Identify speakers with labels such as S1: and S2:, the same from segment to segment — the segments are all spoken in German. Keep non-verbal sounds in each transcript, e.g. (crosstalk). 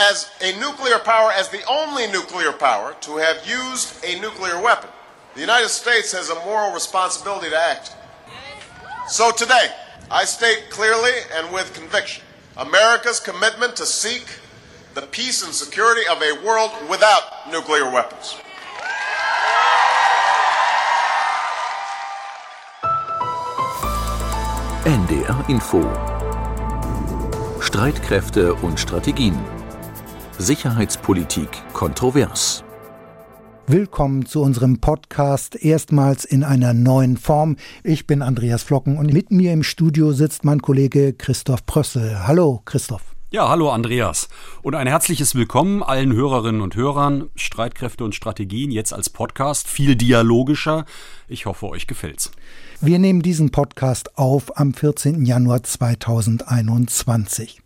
S1: as a nuclear power, as the only nuclear power to have used a nuclear weapon, the United States has a moral responsibility to act. So today, I state clearly and with conviction America's commitment to seek the peace and security of a world without nuclear weapons.
S2: NDR Info Streitkräfte und Strategien Sicherheitspolitik kontrovers
S3: Willkommen zu unserem Podcast, erstmals in einer neuen Form. Ich bin Andreas Flocken und mit mir im Studio sitzt mein Kollege Christoph Prössel. Hallo, Christoph.
S4: Ja, hallo Andreas und ein herzliches Willkommen allen Hörerinnen und Hörern. Streitkräfte und Strategien jetzt als Podcast, viel dialogischer. Ich hoffe, euch gefällt's.
S3: Wir nehmen diesen Podcast auf am 14. Januar 2021.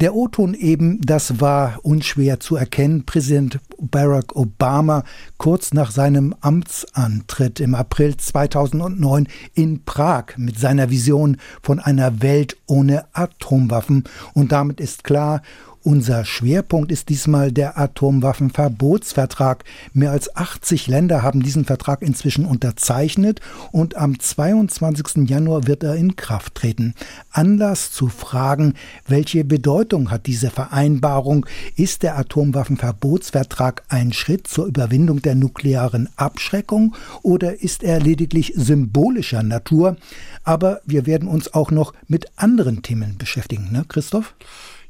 S3: Der O-Ton eben, das war unschwer zu erkennen. Präsident Barack Obama kurz nach seinem Amtsantritt im April 2009 in Prag mit seiner Vision von einer Welt ohne Atomwaffen. Und damit ist klar, unser Schwerpunkt ist diesmal der Atomwaffenverbotsvertrag. Mehr als 80 Länder haben diesen Vertrag inzwischen unterzeichnet und am 22. Januar wird er in Kraft treten. Anlass zu fragen, welche Bedeutung hat diese Vereinbarung? Ist der Atomwaffenverbotsvertrag ein Schritt zur Überwindung der nuklearen Abschreckung oder ist er lediglich symbolischer Natur? Aber wir werden uns auch noch mit anderen Themen beschäftigen, ne, Christoph?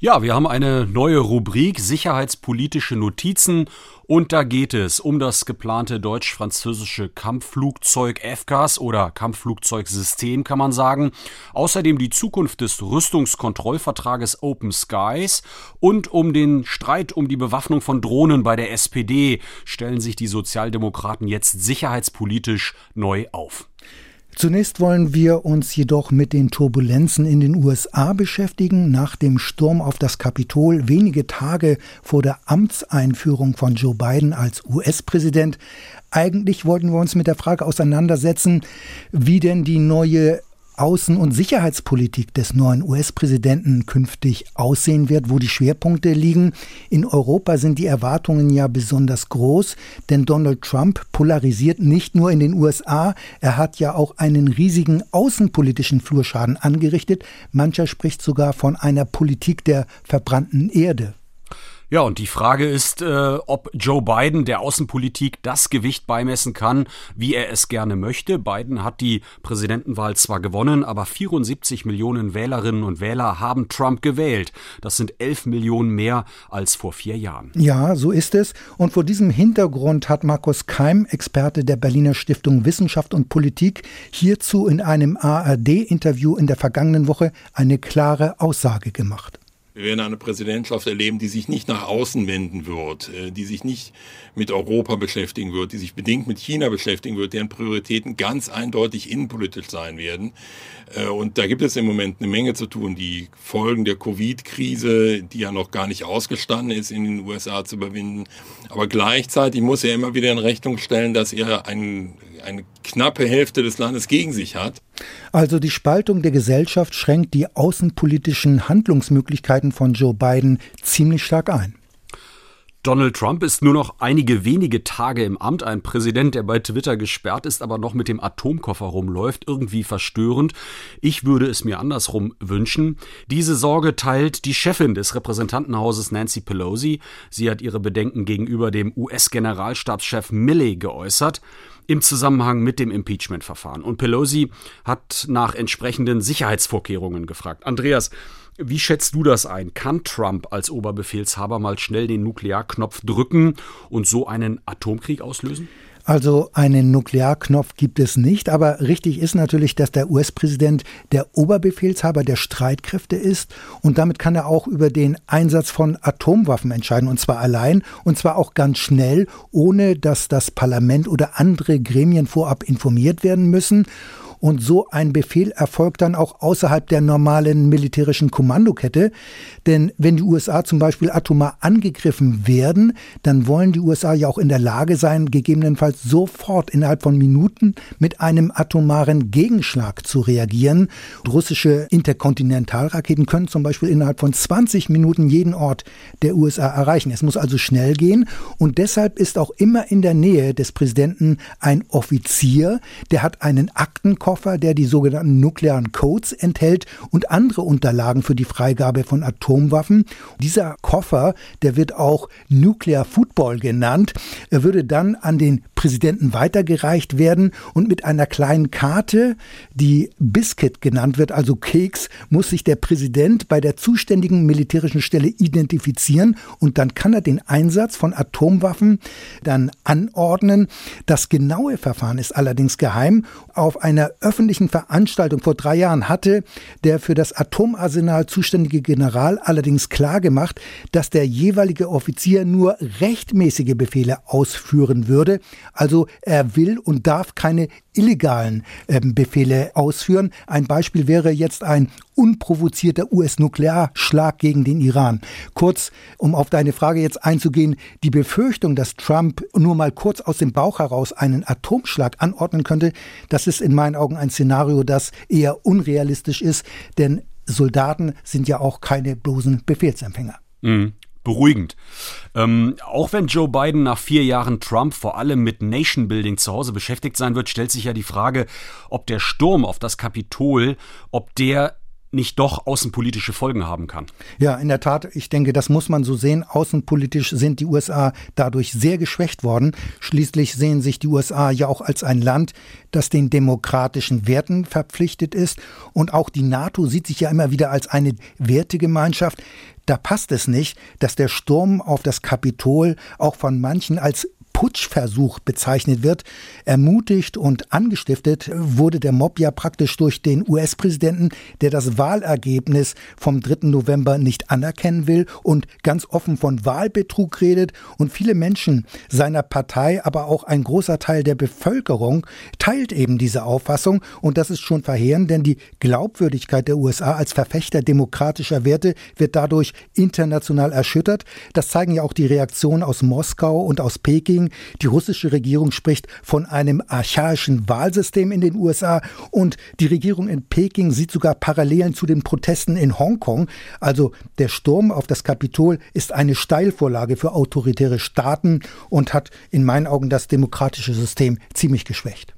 S4: Ja, wir haben eine neue Rubrik Sicherheitspolitische Notizen und da geht es um das geplante deutsch-französische Kampfflugzeug FCAS oder Kampfflugzeugsystem kann man sagen. Außerdem die Zukunft des Rüstungskontrollvertrages Open Skies und um den Streit um die Bewaffnung von Drohnen bei der SPD stellen sich die Sozialdemokraten jetzt sicherheitspolitisch neu auf.
S3: Zunächst wollen wir uns jedoch mit den Turbulenzen in den USA beschäftigen. Nach dem Sturm auf das Kapitol wenige Tage vor der Amtseinführung von Joe Biden als US-Präsident. Eigentlich wollten wir uns mit der Frage auseinandersetzen, wie denn die neue Außen- und Sicherheitspolitik des neuen US-Präsidenten künftig aussehen wird, wo die Schwerpunkte liegen. In Europa sind die Erwartungen ja besonders groß, denn Donald Trump polarisiert nicht nur in den USA, er hat ja auch einen riesigen außenpolitischen Flurschaden angerichtet. Mancher spricht sogar von einer Politik der verbrannten Erde.
S4: Ja, und die Frage ist, äh, ob Joe Biden der Außenpolitik das Gewicht beimessen kann, wie er es gerne möchte. Biden hat die Präsidentenwahl zwar gewonnen, aber 74 Millionen Wählerinnen und Wähler haben Trump gewählt. Das sind 11 Millionen mehr als vor vier Jahren.
S3: Ja, so ist es. Und vor diesem Hintergrund hat Markus Keim, Experte der Berliner Stiftung Wissenschaft und Politik, hierzu in einem ARD-Interview in der vergangenen Woche eine klare Aussage gemacht.
S5: Wir werden eine Präsidentschaft erleben, die sich nicht nach außen wenden wird, äh, die sich nicht mit Europa beschäftigen wird, die sich bedingt mit China beschäftigen wird, deren Prioritäten ganz eindeutig innenpolitisch sein werden. Äh, und da gibt es im Moment eine Menge zu tun. Die Folgen der Covid-Krise, die ja noch gar nicht ausgestanden ist, in den USA zu überwinden. Aber gleichzeitig muss er immer wieder in Rechnung stellen, dass er ein, eine knappe Hälfte des Landes gegen sich hat.
S3: Also die Spaltung der Gesellschaft schränkt die außenpolitischen Handlungsmöglichkeiten von Joe Biden ziemlich stark ein.
S4: Donald Trump ist nur noch einige wenige Tage im Amt. Ein Präsident, der bei Twitter gesperrt ist, aber noch mit dem Atomkoffer rumläuft. Irgendwie verstörend. Ich würde es mir andersrum wünschen. Diese Sorge teilt die Chefin des Repräsentantenhauses Nancy Pelosi. Sie hat ihre Bedenken gegenüber dem US-Generalstabschef Milley geäußert im Zusammenhang mit dem Impeachment-Verfahren. Und Pelosi hat nach entsprechenden Sicherheitsvorkehrungen gefragt. Andreas, wie schätzt du das ein? Kann Trump als Oberbefehlshaber mal schnell den Nuklearknopf drücken und so einen Atomkrieg auslösen?
S3: Also einen Nuklearknopf gibt es nicht, aber richtig ist natürlich, dass der US-Präsident der Oberbefehlshaber der Streitkräfte ist und damit kann er auch über den Einsatz von Atomwaffen entscheiden und zwar allein und zwar auch ganz schnell, ohne dass das Parlament oder andere Gremien vorab informiert werden müssen. Und so ein Befehl erfolgt dann auch außerhalb der normalen militärischen Kommandokette. Denn wenn die USA zum Beispiel atomar angegriffen werden, dann wollen die USA ja auch in der Lage sein, gegebenenfalls sofort innerhalb von Minuten mit einem atomaren Gegenschlag zu reagieren. Russische Interkontinentalraketen können zum Beispiel innerhalb von 20 Minuten jeden Ort der USA erreichen. Es muss also schnell gehen und deshalb ist auch immer in der Nähe des Präsidenten ein Offizier, der hat einen Aktenkoffer, der die sogenannten nuklearen Codes enthält und andere Unterlagen für die Freigabe von Atomwaffen. Dieser Koffer, der wird auch Nuclear Football genannt, würde dann an den Präsidenten weitergereicht werden und mit einer kleinen Karte, die Biscuit genannt wird, also Keks, muss sich der Präsident bei der zuständigen militärischen Stelle identifizieren und dann kann er den Einsatz von Atomwaffen dann anordnen. Das genaue Verfahren ist allerdings geheim. Auf einer öffentlichen Veranstaltung vor drei Jahren hatte der für das Atomarsenal zuständige General allerdings klargemacht, dass der jeweilige Offizier nur rechtmäßige Befehle ausführen würde. Also er will und darf keine illegalen äh, Befehle ausführen. Ein Beispiel wäre jetzt ein unprovozierter US-Nuklearschlag gegen den Iran. Kurz, um auf deine Frage jetzt einzugehen, die Befürchtung, dass Trump nur mal kurz aus dem Bauch heraus einen Atomschlag anordnen könnte, das ist in meinen Augen ein Szenario, das eher unrealistisch ist, denn Soldaten sind ja auch keine bloßen Befehlsempfänger.
S4: Mhm beruhigend. Ähm, auch wenn Joe Biden nach vier Jahren Trump vor allem mit Nation Building zu Hause beschäftigt sein wird, stellt sich ja die Frage, ob der Sturm auf das Kapitol, ob der nicht doch außenpolitische Folgen haben kann.
S3: Ja, in der Tat, ich denke, das muss man so sehen. Außenpolitisch sind die USA dadurch sehr geschwächt worden. Schließlich sehen sich die USA ja auch als ein Land, das den demokratischen Werten verpflichtet ist. Und auch die NATO sieht sich ja immer wieder als eine Wertegemeinschaft. Da passt es nicht, dass der Sturm auf das Kapitol auch von manchen als Putschversuch bezeichnet wird. Ermutigt und angestiftet wurde der Mob ja praktisch durch den US-Präsidenten, der das Wahlergebnis vom 3. November nicht anerkennen will und ganz offen von Wahlbetrug redet. Und viele Menschen seiner Partei, aber auch ein großer Teil der Bevölkerung teilt eben diese Auffassung. Und das ist schon verheerend, denn die Glaubwürdigkeit der USA als Verfechter demokratischer Werte wird dadurch international erschüttert. Das zeigen ja auch die Reaktionen aus Moskau und aus Peking die russische Regierung spricht von einem archaischen Wahlsystem in den USA und die Regierung in Peking sieht sogar Parallelen zu den Protesten in Hongkong. Also der Sturm auf das Kapitol ist eine Steilvorlage für autoritäre Staaten und hat in meinen Augen das demokratische System ziemlich geschwächt.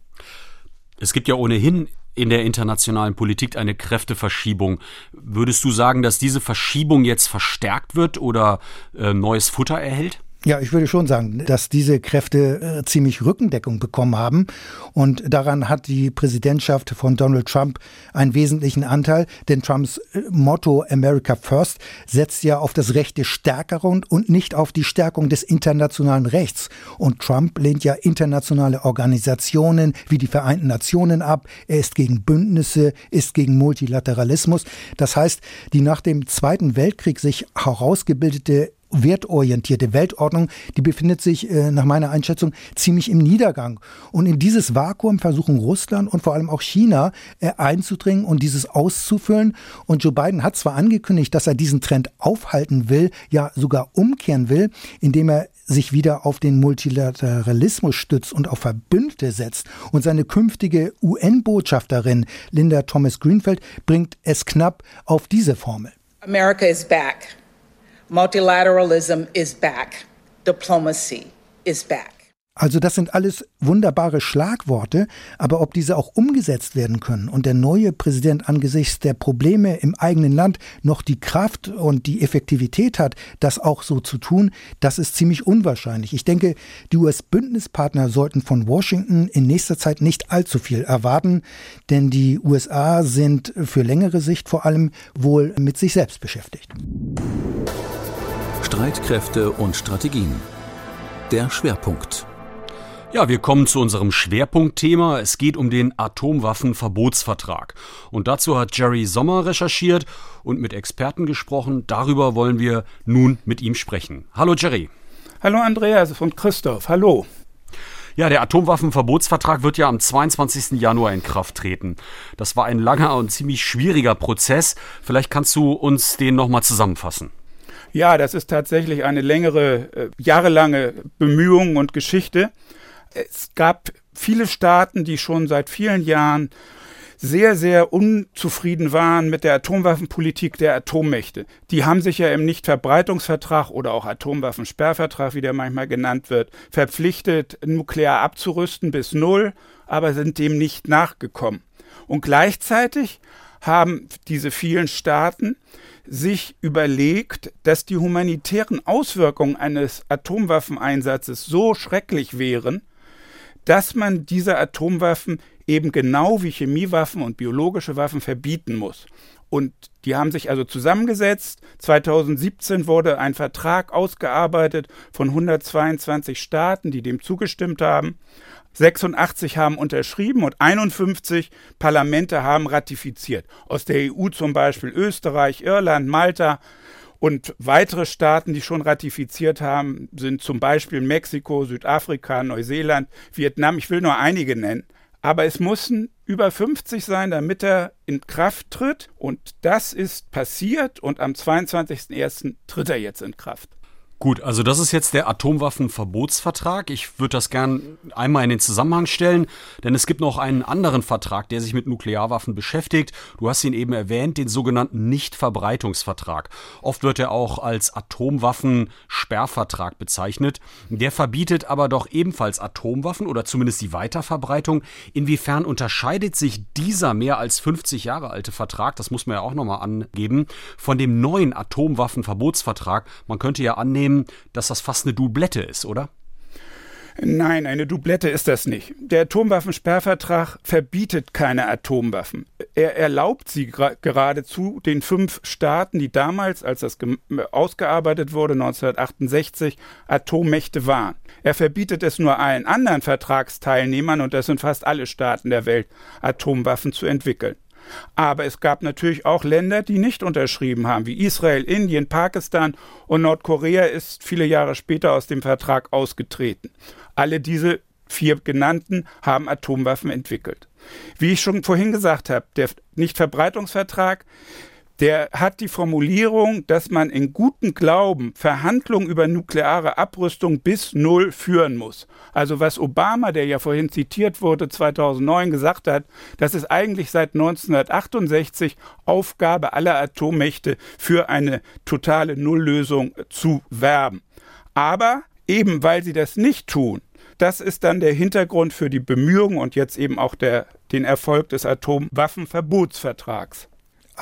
S4: Es gibt ja ohnehin in der internationalen Politik eine Kräfteverschiebung. Würdest du sagen, dass diese Verschiebung jetzt verstärkt wird oder äh, neues Futter erhält?
S3: Ja, ich würde schon sagen, dass diese Kräfte äh, ziemlich Rückendeckung bekommen haben. Und daran hat die Präsidentschaft von Donald Trump einen wesentlichen Anteil. Denn Trumps äh, Motto America First setzt ja auf das Recht des Stärkeren und nicht auf die Stärkung des internationalen Rechts. Und Trump lehnt ja internationale Organisationen wie die Vereinten Nationen ab. Er ist gegen Bündnisse, ist gegen Multilateralismus. Das heißt, die nach dem Zweiten Weltkrieg sich herausgebildete wertorientierte Weltordnung, die befindet sich äh, nach meiner Einschätzung ziemlich im Niedergang. Und in dieses Vakuum versuchen Russland und vor allem auch China äh, einzudringen und dieses auszufüllen. Und Joe Biden hat zwar angekündigt, dass er diesen Trend aufhalten will, ja sogar umkehren will, indem er sich wieder auf den Multilateralismus stützt und auf Verbündete setzt. Und seine künftige UN-Botschafterin Linda Thomas Greenfield bringt es knapp auf diese Formel.
S6: America is back. Multilateralism is back. Diplomacy is back.
S3: Also das sind alles wunderbare Schlagworte, aber ob diese auch umgesetzt werden können und der neue Präsident angesichts der Probleme im eigenen Land noch die Kraft und die Effektivität hat, das auch so zu tun, das ist ziemlich unwahrscheinlich. Ich denke, die US-Bündnispartner sollten von Washington in nächster Zeit nicht allzu viel erwarten, denn die USA sind für längere Sicht vor allem wohl mit sich selbst beschäftigt.
S2: Streitkräfte und Strategien. Der Schwerpunkt.
S4: Ja, wir kommen zu unserem Schwerpunktthema. Es geht um den Atomwaffenverbotsvertrag. Und dazu hat Jerry Sommer recherchiert und mit Experten gesprochen. Darüber wollen wir nun mit ihm sprechen. Hallo Jerry.
S7: Hallo Andreas und Christoph. Hallo.
S4: Ja, der Atomwaffenverbotsvertrag wird ja am 22. Januar in Kraft treten. Das war ein langer und ziemlich schwieriger Prozess. Vielleicht kannst du uns den nochmal zusammenfassen.
S7: Ja, das ist tatsächlich eine längere, äh, jahrelange Bemühung und Geschichte. Es gab viele Staaten, die schon seit vielen Jahren sehr, sehr unzufrieden waren mit der Atomwaffenpolitik der Atommächte. Die haben sich ja im Nichtverbreitungsvertrag oder auch Atomwaffensperrvertrag, wie der manchmal genannt wird, verpflichtet, nuklear abzurüsten bis null, aber sind dem nicht nachgekommen. Und gleichzeitig haben diese vielen Staaten sich überlegt, dass die humanitären Auswirkungen eines Atomwaffeneinsatzes so schrecklich wären, dass man diese Atomwaffen eben genau wie Chemiewaffen und biologische Waffen verbieten muss. Und die haben sich also zusammengesetzt. 2017 wurde ein Vertrag ausgearbeitet von 122 Staaten, die dem zugestimmt haben. 86 haben unterschrieben und 51 Parlamente haben ratifiziert. Aus der EU zum Beispiel Österreich, Irland, Malta, und weitere Staaten, die schon ratifiziert haben, sind zum Beispiel Mexiko, Südafrika, Neuseeland, Vietnam. Ich will nur einige nennen. Aber es müssen über 50 sein, damit er in Kraft tritt. Und das ist passiert und am 22.01. tritt er jetzt in Kraft.
S4: Gut, also das ist jetzt der Atomwaffenverbotsvertrag. Ich würde das gern einmal in den Zusammenhang stellen, denn es gibt noch einen anderen Vertrag, der sich mit Nuklearwaffen beschäftigt. Du hast ihn eben erwähnt, den sogenannten Nichtverbreitungsvertrag. Oft wird er auch als Atomwaffensperrvertrag bezeichnet. Der verbietet aber doch ebenfalls Atomwaffen oder zumindest die Weiterverbreitung. Inwiefern unterscheidet sich dieser mehr als 50 Jahre alte Vertrag, das muss man ja auch nochmal angeben, von dem neuen Atomwaffenverbotsvertrag? Man könnte ja annehmen, annehmen, dass das fast eine Doublette ist, oder?
S7: Nein, eine Doublette ist das nicht. Der Atomwaffensperrvertrag verbietet keine Atomwaffen. Er erlaubt sie geradezu den fünf Staaten, die damals, als das ausgearbeitet wurde, 1968, Atommächte waren. Er verbietet es nur allen anderen Vertragsteilnehmern, und das sind fast alle Staaten der Welt, Atomwaffen zu entwickeln. Aber es gab natürlich auch Länder, die nicht unterschrieben haben, wie Israel, Indien, Pakistan und Nordkorea ist viele Jahre später aus dem Vertrag ausgetreten. Alle diese vier genannten haben Atomwaffen entwickelt. Wie ich schon vorhin gesagt habe, der Nichtverbreitungsvertrag der hat die Formulierung, dass man in gutem Glauben Verhandlungen über nukleare Abrüstung bis Null führen muss. Also was Obama, der ja vorhin zitiert wurde, 2009 gesagt hat, das ist eigentlich seit 1968 Aufgabe aller Atommächte für eine totale Nulllösung zu werben. Aber eben weil sie das nicht tun, das ist dann der Hintergrund für die Bemühungen und jetzt eben auch der, den Erfolg des Atomwaffenverbotsvertrags.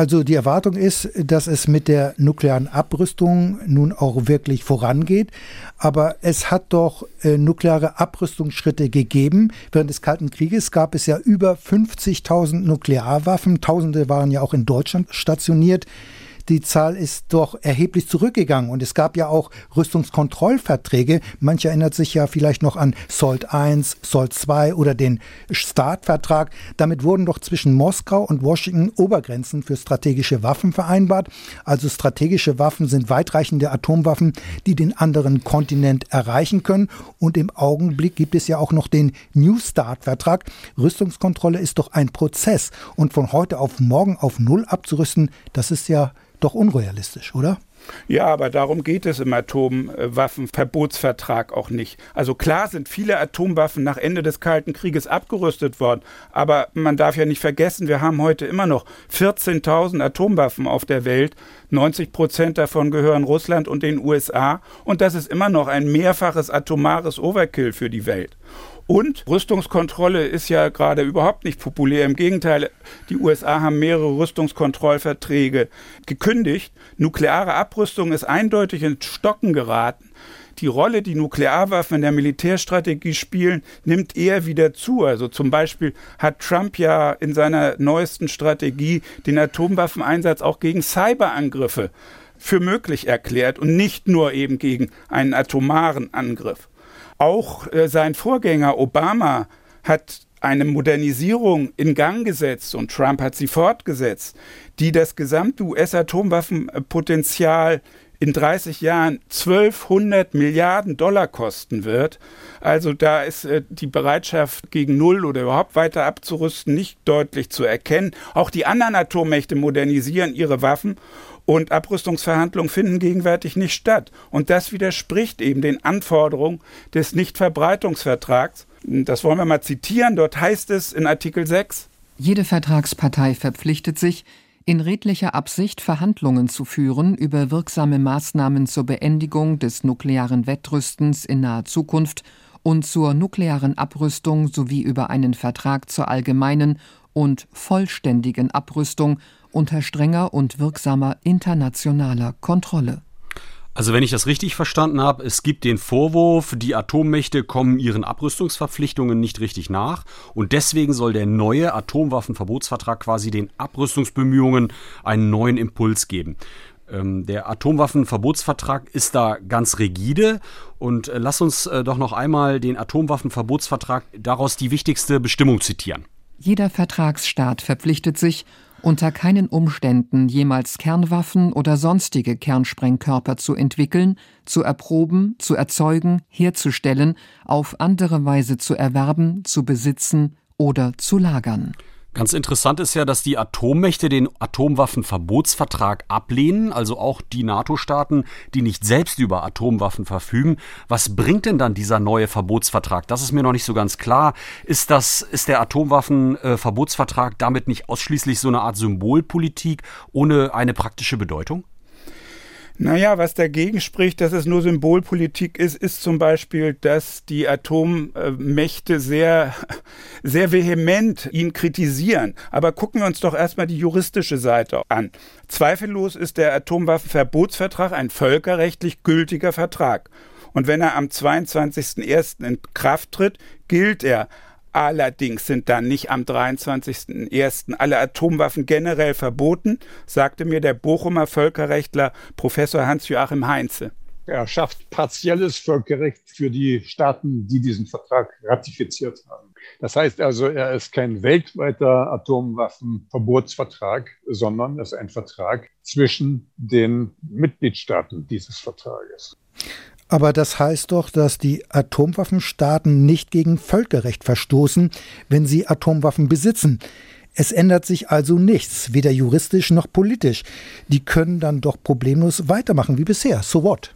S3: Also die Erwartung ist, dass es mit der nuklearen Abrüstung nun auch wirklich vorangeht. Aber es hat doch äh, nukleare Abrüstungsschritte gegeben. Während des Kalten Krieges gab es ja über 50.000 Nuklearwaffen. Tausende waren ja auch in Deutschland stationiert die Zahl ist doch erheblich zurückgegangen. Und es gab ja auch Rüstungskontrollverträge. Manche erinnert sich ja vielleicht noch an SOLT 1, SOLT 2 oder den START-Vertrag. Damit wurden doch zwischen Moskau und Washington Obergrenzen für strategische Waffen vereinbart. Also strategische Waffen sind weitreichende Atomwaffen, die den anderen Kontinent erreichen können. Und im Augenblick gibt es ja auch noch den New START-Vertrag. Rüstungskontrolle ist doch ein Prozess. Und von heute auf morgen auf Null abzurüsten, das ist ja doch unrealistisch, oder?
S7: Ja, aber darum geht es im Atomwaffenverbotsvertrag auch nicht. Also klar sind viele Atomwaffen nach Ende des Kalten Krieges abgerüstet worden, aber man darf ja nicht vergessen, wir haben heute immer noch 14.000 Atomwaffen auf der Welt. 90 Prozent davon gehören Russland und den USA und das ist immer noch ein mehrfaches atomares Overkill für die Welt. Und Rüstungskontrolle ist ja gerade überhaupt nicht populär. Im Gegenteil, die USA haben mehrere Rüstungskontrollverträge gekündigt. Nukleare Abrüstung ist eindeutig ins Stocken geraten. Die Rolle, die Nuklearwaffen in der Militärstrategie spielen, nimmt eher wieder zu. Also zum Beispiel hat Trump ja in seiner neuesten Strategie den Atomwaffeneinsatz auch gegen Cyberangriffe für möglich erklärt und nicht nur eben gegen einen atomaren Angriff. Auch äh, sein Vorgänger Obama hat eine Modernisierung in Gang gesetzt und Trump hat sie fortgesetzt, die das gesamte US-Atomwaffenpotenzial in 30 Jahren 1200 Milliarden Dollar kosten wird. Also da ist äh, die Bereitschaft gegen Null oder überhaupt weiter abzurüsten nicht deutlich zu erkennen. Auch die anderen Atommächte modernisieren ihre Waffen und Abrüstungsverhandlungen finden gegenwärtig nicht statt. Und das widerspricht eben den Anforderungen des Nichtverbreitungsvertrags. Das wollen wir mal zitieren. Dort heißt es in Artikel 6.
S8: Jede Vertragspartei verpflichtet sich, in redlicher Absicht Verhandlungen zu führen über wirksame Maßnahmen zur Beendigung des nuklearen Wettrüstens in naher Zukunft und zur nuklearen Abrüstung sowie über einen Vertrag zur allgemeinen und vollständigen Abrüstung unter strenger und wirksamer internationaler Kontrolle.
S4: Also wenn ich das richtig verstanden habe, es gibt den Vorwurf, die Atommächte kommen ihren Abrüstungsverpflichtungen nicht richtig nach und deswegen soll der neue Atomwaffenverbotsvertrag quasi den Abrüstungsbemühungen einen neuen Impuls geben. Ähm, der Atomwaffenverbotsvertrag ist da ganz rigide und äh, lass uns äh, doch noch einmal den Atomwaffenverbotsvertrag daraus die wichtigste Bestimmung zitieren.
S8: Jeder Vertragsstaat verpflichtet sich, unter keinen Umständen jemals Kernwaffen oder sonstige Kernsprengkörper zu entwickeln, zu erproben, zu erzeugen, herzustellen, auf andere Weise zu erwerben, zu besitzen oder zu lagern.
S4: Ganz interessant ist ja, dass die Atommächte den Atomwaffenverbotsvertrag ablehnen, also auch die NATO-Staaten, die nicht selbst über Atomwaffen verfügen. Was bringt denn dann dieser neue Verbotsvertrag? Das ist mir noch nicht so ganz klar. Ist das, ist der Atomwaffenverbotsvertrag damit nicht ausschließlich so eine Art Symbolpolitik ohne eine praktische Bedeutung?
S7: Naja, was dagegen spricht, dass es nur Symbolpolitik ist, ist zum Beispiel, dass die Atommächte sehr, (laughs) sehr vehement ihn kritisieren. Aber gucken wir uns doch erstmal die juristische Seite an. Zweifellos ist der Atomwaffenverbotsvertrag ein völkerrechtlich gültiger Vertrag. Und wenn er am 22.01. in Kraft tritt, gilt er Allerdings sind dann nicht am 23.01. alle Atomwaffen generell verboten, sagte mir der Bochumer Völkerrechtler Professor Hans-Joachim Heinze.
S9: Er schafft partielles Völkerrecht für die Staaten, die diesen Vertrag ratifiziert haben. Das heißt also, er ist kein weltweiter Atomwaffenverbotsvertrag, sondern es ist ein Vertrag zwischen den Mitgliedstaaten dieses Vertrages.
S3: Aber das heißt doch, dass die Atomwaffenstaaten nicht gegen Völkerrecht verstoßen, wenn sie Atomwaffen besitzen. Es ändert sich also nichts, weder juristisch noch politisch. Die können dann doch problemlos weitermachen wie bisher. So what?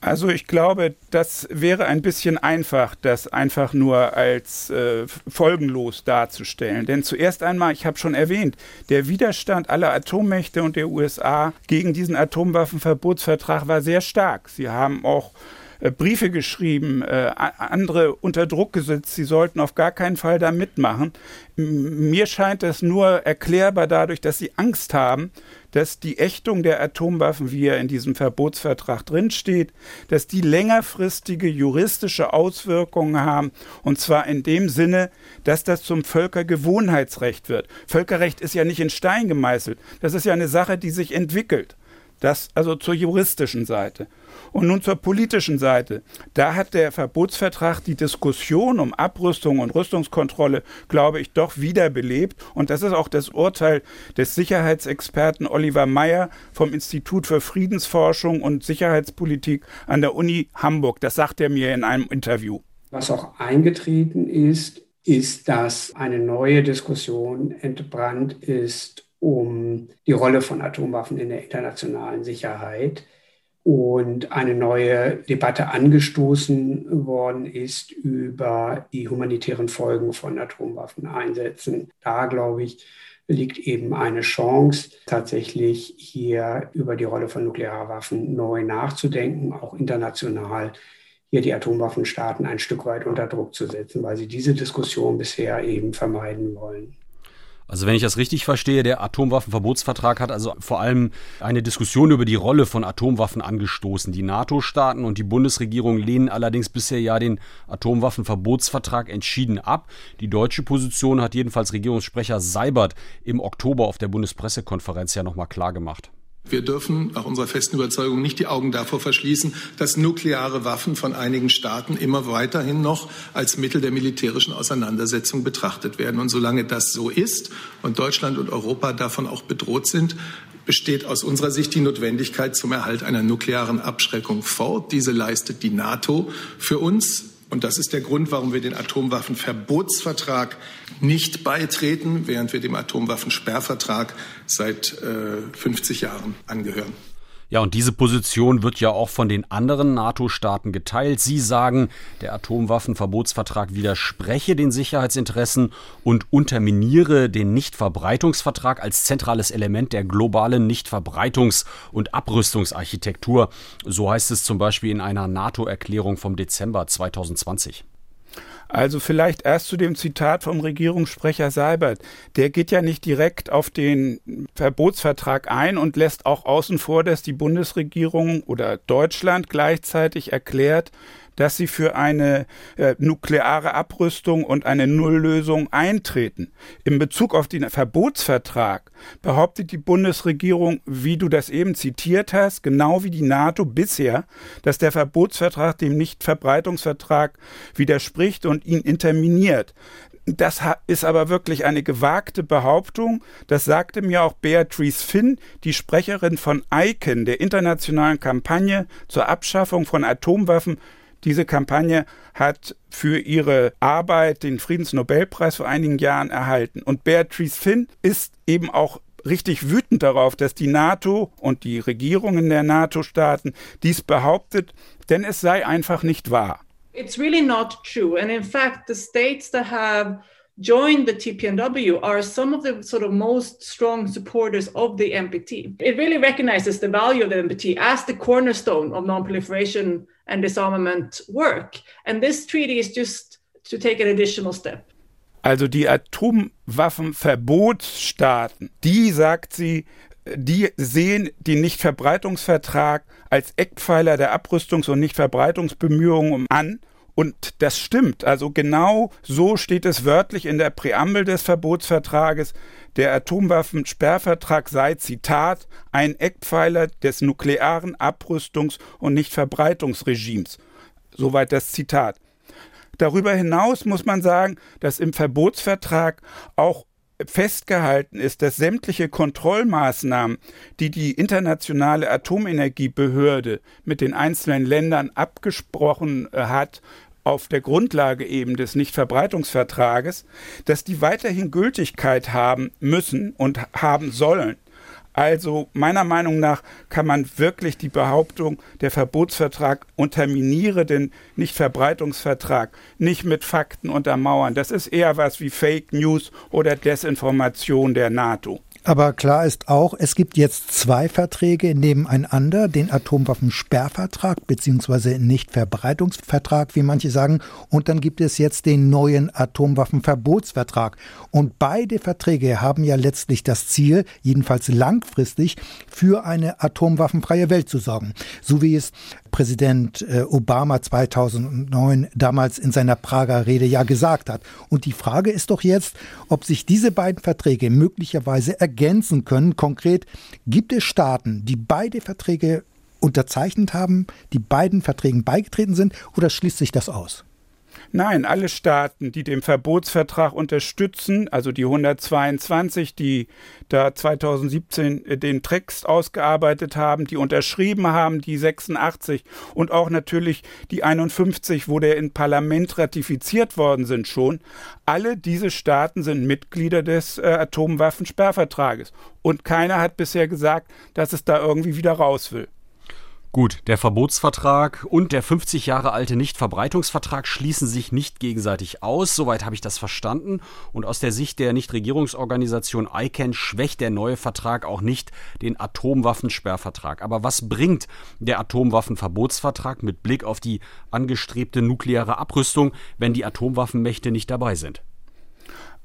S7: Also ich glaube, das wäre ein bisschen einfach, das einfach nur als äh, folgenlos darzustellen. Denn zuerst einmal, ich habe schon erwähnt, der Widerstand aller Atommächte und der USA gegen diesen Atomwaffenverbotsvertrag war sehr stark. Sie haben auch äh, Briefe geschrieben, äh, andere unter Druck gesetzt, sie sollten auf gar keinen Fall da mitmachen. Mir scheint das nur erklärbar dadurch, dass sie Angst haben, dass die Ächtung der Atomwaffen, wie er in diesem Verbotsvertrag drinsteht, dass die längerfristige juristische Auswirkungen haben, und zwar in dem Sinne, dass das zum Völkergewohnheitsrecht wird. Völkerrecht ist ja nicht in Stein gemeißelt, das ist ja eine Sache, die sich entwickelt. Das also zur juristischen Seite. Und nun zur politischen Seite. Da hat der Verbotsvertrag die Diskussion um Abrüstung und Rüstungskontrolle, glaube ich, doch wiederbelebt. Und das ist auch das Urteil des Sicherheitsexperten Oliver Meyer vom Institut für Friedensforschung und Sicherheitspolitik an der Uni Hamburg. Das sagt er mir in einem Interview.
S10: Was auch eingetreten ist, ist, dass eine neue Diskussion entbrannt ist um die Rolle von Atomwaffen in der internationalen Sicherheit und eine neue Debatte angestoßen worden ist über die humanitären Folgen von Atomwaffeneinsätzen. Da, glaube ich, liegt eben eine Chance, tatsächlich hier über die Rolle von Nuklearwaffen neu nachzudenken, auch international hier die Atomwaffenstaaten ein Stück weit unter Druck zu setzen, weil sie diese Diskussion bisher eben vermeiden wollen.
S4: Also wenn ich das richtig verstehe, der Atomwaffenverbotsvertrag hat also vor allem eine Diskussion über die Rolle von Atomwaffen angestoßen. Die NATO-Staaten und die Bundesregierung lehnen allerdings bisher ja den Atomwaffenverbotsvertrag entschieden ab. Die deutsche Position hat jedenfalls Regierungssprecher Seibert im Oktober auf der Bundespressekonferenz ja nochmal klargemacht.
S11: Wir dürfen nach unserer festen Überzeugung nicht die Augen davor verschließen, dass nukleare Waffen von einigen Staaten immer weiterhin noch als Mittel der militärischen Auseinandersetzung betrachtet werden. Und solange das so ist und Deutschland und Europa davon auch bedroht sind, besteht aus unserer Sicht die Notwendigkeit zum Erhalt einer nuklearen Abschreckung fort. Diese leistet die NATO für uns. Und das ist der Grund, warum wir den Atomwaffenverbotsvertrag nicht beitreten, während wir dem Atomwaffensperrvertrag seit äh, 50 Jahren angehören.
S4: Ja, und diese Position wird ja auch von den anderen NATO-Staaten geteilt. Sie sagen, der Atomwaffenverbotsvertrag widerspreche den Sicherheitsinteressen und unterminiere den Nichtverbreitungsvertrag als zentrales Element der globalen Nichtverbreitungs- und Abrüstungsarchitektur. So heißt es zum Beispiel in einer NATO-Erklärung vom Dezember 2020.
S7: Also vielleicht erst zu dem Zitat vom Regierungssprecher Seibert. Der geht ja nicht direkt auf den Verbotsvertrag ein und lässt auch außen vor, dass die Bundesregierung oder Deutschland gleichzeitig erklärt, dass sie für eine äh, nukleare Abrüstung und eine Nulllösung eintreten. In Bezug auf den Verbotsvertrag behauptet die Bundesregierung, wie du das eben zitiert hast, genau wie die NATO bisher, dass der Verbotsvertrag dem Nichtverbreitungsvertrag widerspricht und ihn interminiert. Das ist aber wirklich eine gewagte Behauptung. Das sagte mir auch Beatrice Finn, die Sprecherin von ICAN, der internationalen Kampagne zur Abschaffung von Atomwaffen diese Kampagne hat für ihre Arbeit den Friedensnobelpreis vor einigen Jahren erhalten. Und Beatrice Finn ist eben auch richtig wütend darauf, dass die NATO und die Regierungen der NATO-Staaten dies behauptet, denn es sei einfach nicht wahr.
S12: It's really not true. And in fact, the states that have joined the TPNW are some of the sort of most strong supporters of the NPT. It really recognizes the value of the NPT as the cornerstone of non-proliferation and disarmament work. And this treaty is just to take an additional step.
S7: Also die Atomwaffenverbotsstaaten, die sagt sie, die sehen den Nichtverbreitungsvertrag als Eckpfeiler der Abrüstungs- und Nichtverbreitungsbemühungen an und das stimmt. Also genau so steht es wörtlich in der Präambel des Verbotsvertrages. Der Atomwaffensperrvertrag sei, Zitat, ein Eckpfeiler des nuklearen Abrüstungs- und Nichtverbreitungsregimes. Soweit das Zitat. Darüber hinaus muss man sagen, dass im Verbotsvertrag auch festgehalten ist, dass sämtliche Kontrollmaßnahmen, die die internationale Atomenergiebehörde mit den einzelnen Ländern abgesprochen äh, hat, auf der Grundlage eben des Nichtverbreitungsvertrages, dass die weiterhin Gültigkeit haben müssen und haben sollen. Also meiner Meinung nach kann man wirklich die Behauptung, der Verbotsvertrag unterminiere den Nichtverbreitungsvertrag nicht mit Fakten untermauern. Das ist eher was wie Fake News oder Desinformation der NATO.
S3: Aber klar ist auch, es gibt jetzt zwei Verträge nebeneinander, den Atomwaffensperrvertrag bzw. Nichtverbreitungsvertrag, wie manche sagen, und dann gibt es jetzt den neuen Atomwaffenverbotsvertrag. Und beide Verträge haben ja letztlich das Ziel, jedenfalls langfristig, für eine atomwaffenfreie Welt zu sorgen. So wie es Präsident äh, Obama 2009 damals in seiner Prager Rede ja gesagt hat. Und die Frage ist doch jetzt, ob sich diese beiden Verträge möglicherweise ergänzen können. Konkret gibt es Staaten, die beide Verträge unterzeichnet haben, die beiden Verträgen beigetreten sind, oder schließt sich das aus?
S7: Nein, alle Staaten, die den Verbotsvertrag unterstützen, also die 122, die da 2017 äh, den Text ausgearbeitet haben, die unterschrieben haben, die 86 und auch natürlich die 51, wo der im Parlament ratifiziert worden sind schon, alle diese Staaten sind Mitglieder des äh, Atomwaffensperrvertrages. Und keiner hat bisher gesagt, dass es da irgendwie wieder raus will.
S4: Gut, der Verbotsvertrag und der 50 Jahre alte Nichtverbreitungsvertrag schließen sich nicht gegenseitig aus. Soweit habe ich das verstanden. Und aus der Sicht der Nichtregierungsorganisation ICANN schwächt der neue Vertrag auch nicht den Atomwaffensperrvertrag. Aber was bringt der Atomwaffenverbotsvertrag mit Blick auf die angestrebte nukleare Abrüstung, wenn die Atomwaffenmächte nicht dabei sind?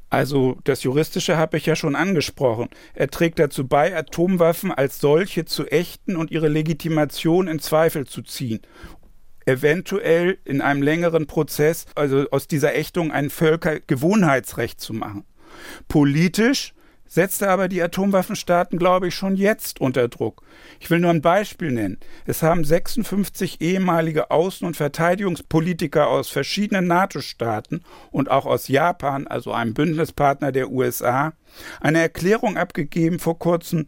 S7: Also das Juristische habe ich ja schon angesprochen. Er trägt dazu bei, Atomwaffen als solche zu ächten und ihre Legitimation in Zweifel zu ziehen. Eventuell in einem längeren Prozess, also aus dieser Ächtung ein Völkergewohnheitsrecht zu machen. Politisch setzte aber die Atomwaffenstaaten, glaube ich, schon jetzt unter Druck. Ich will nur ein Beispiel nennen. Es haben 56 ehemalige Außen- und Verteidigungspolitiker aus verschiedenen NATO-Staaten und auch aus Japan, also einem Bündnispartner der USA, eine Erklärung abgegeben vor kurzem,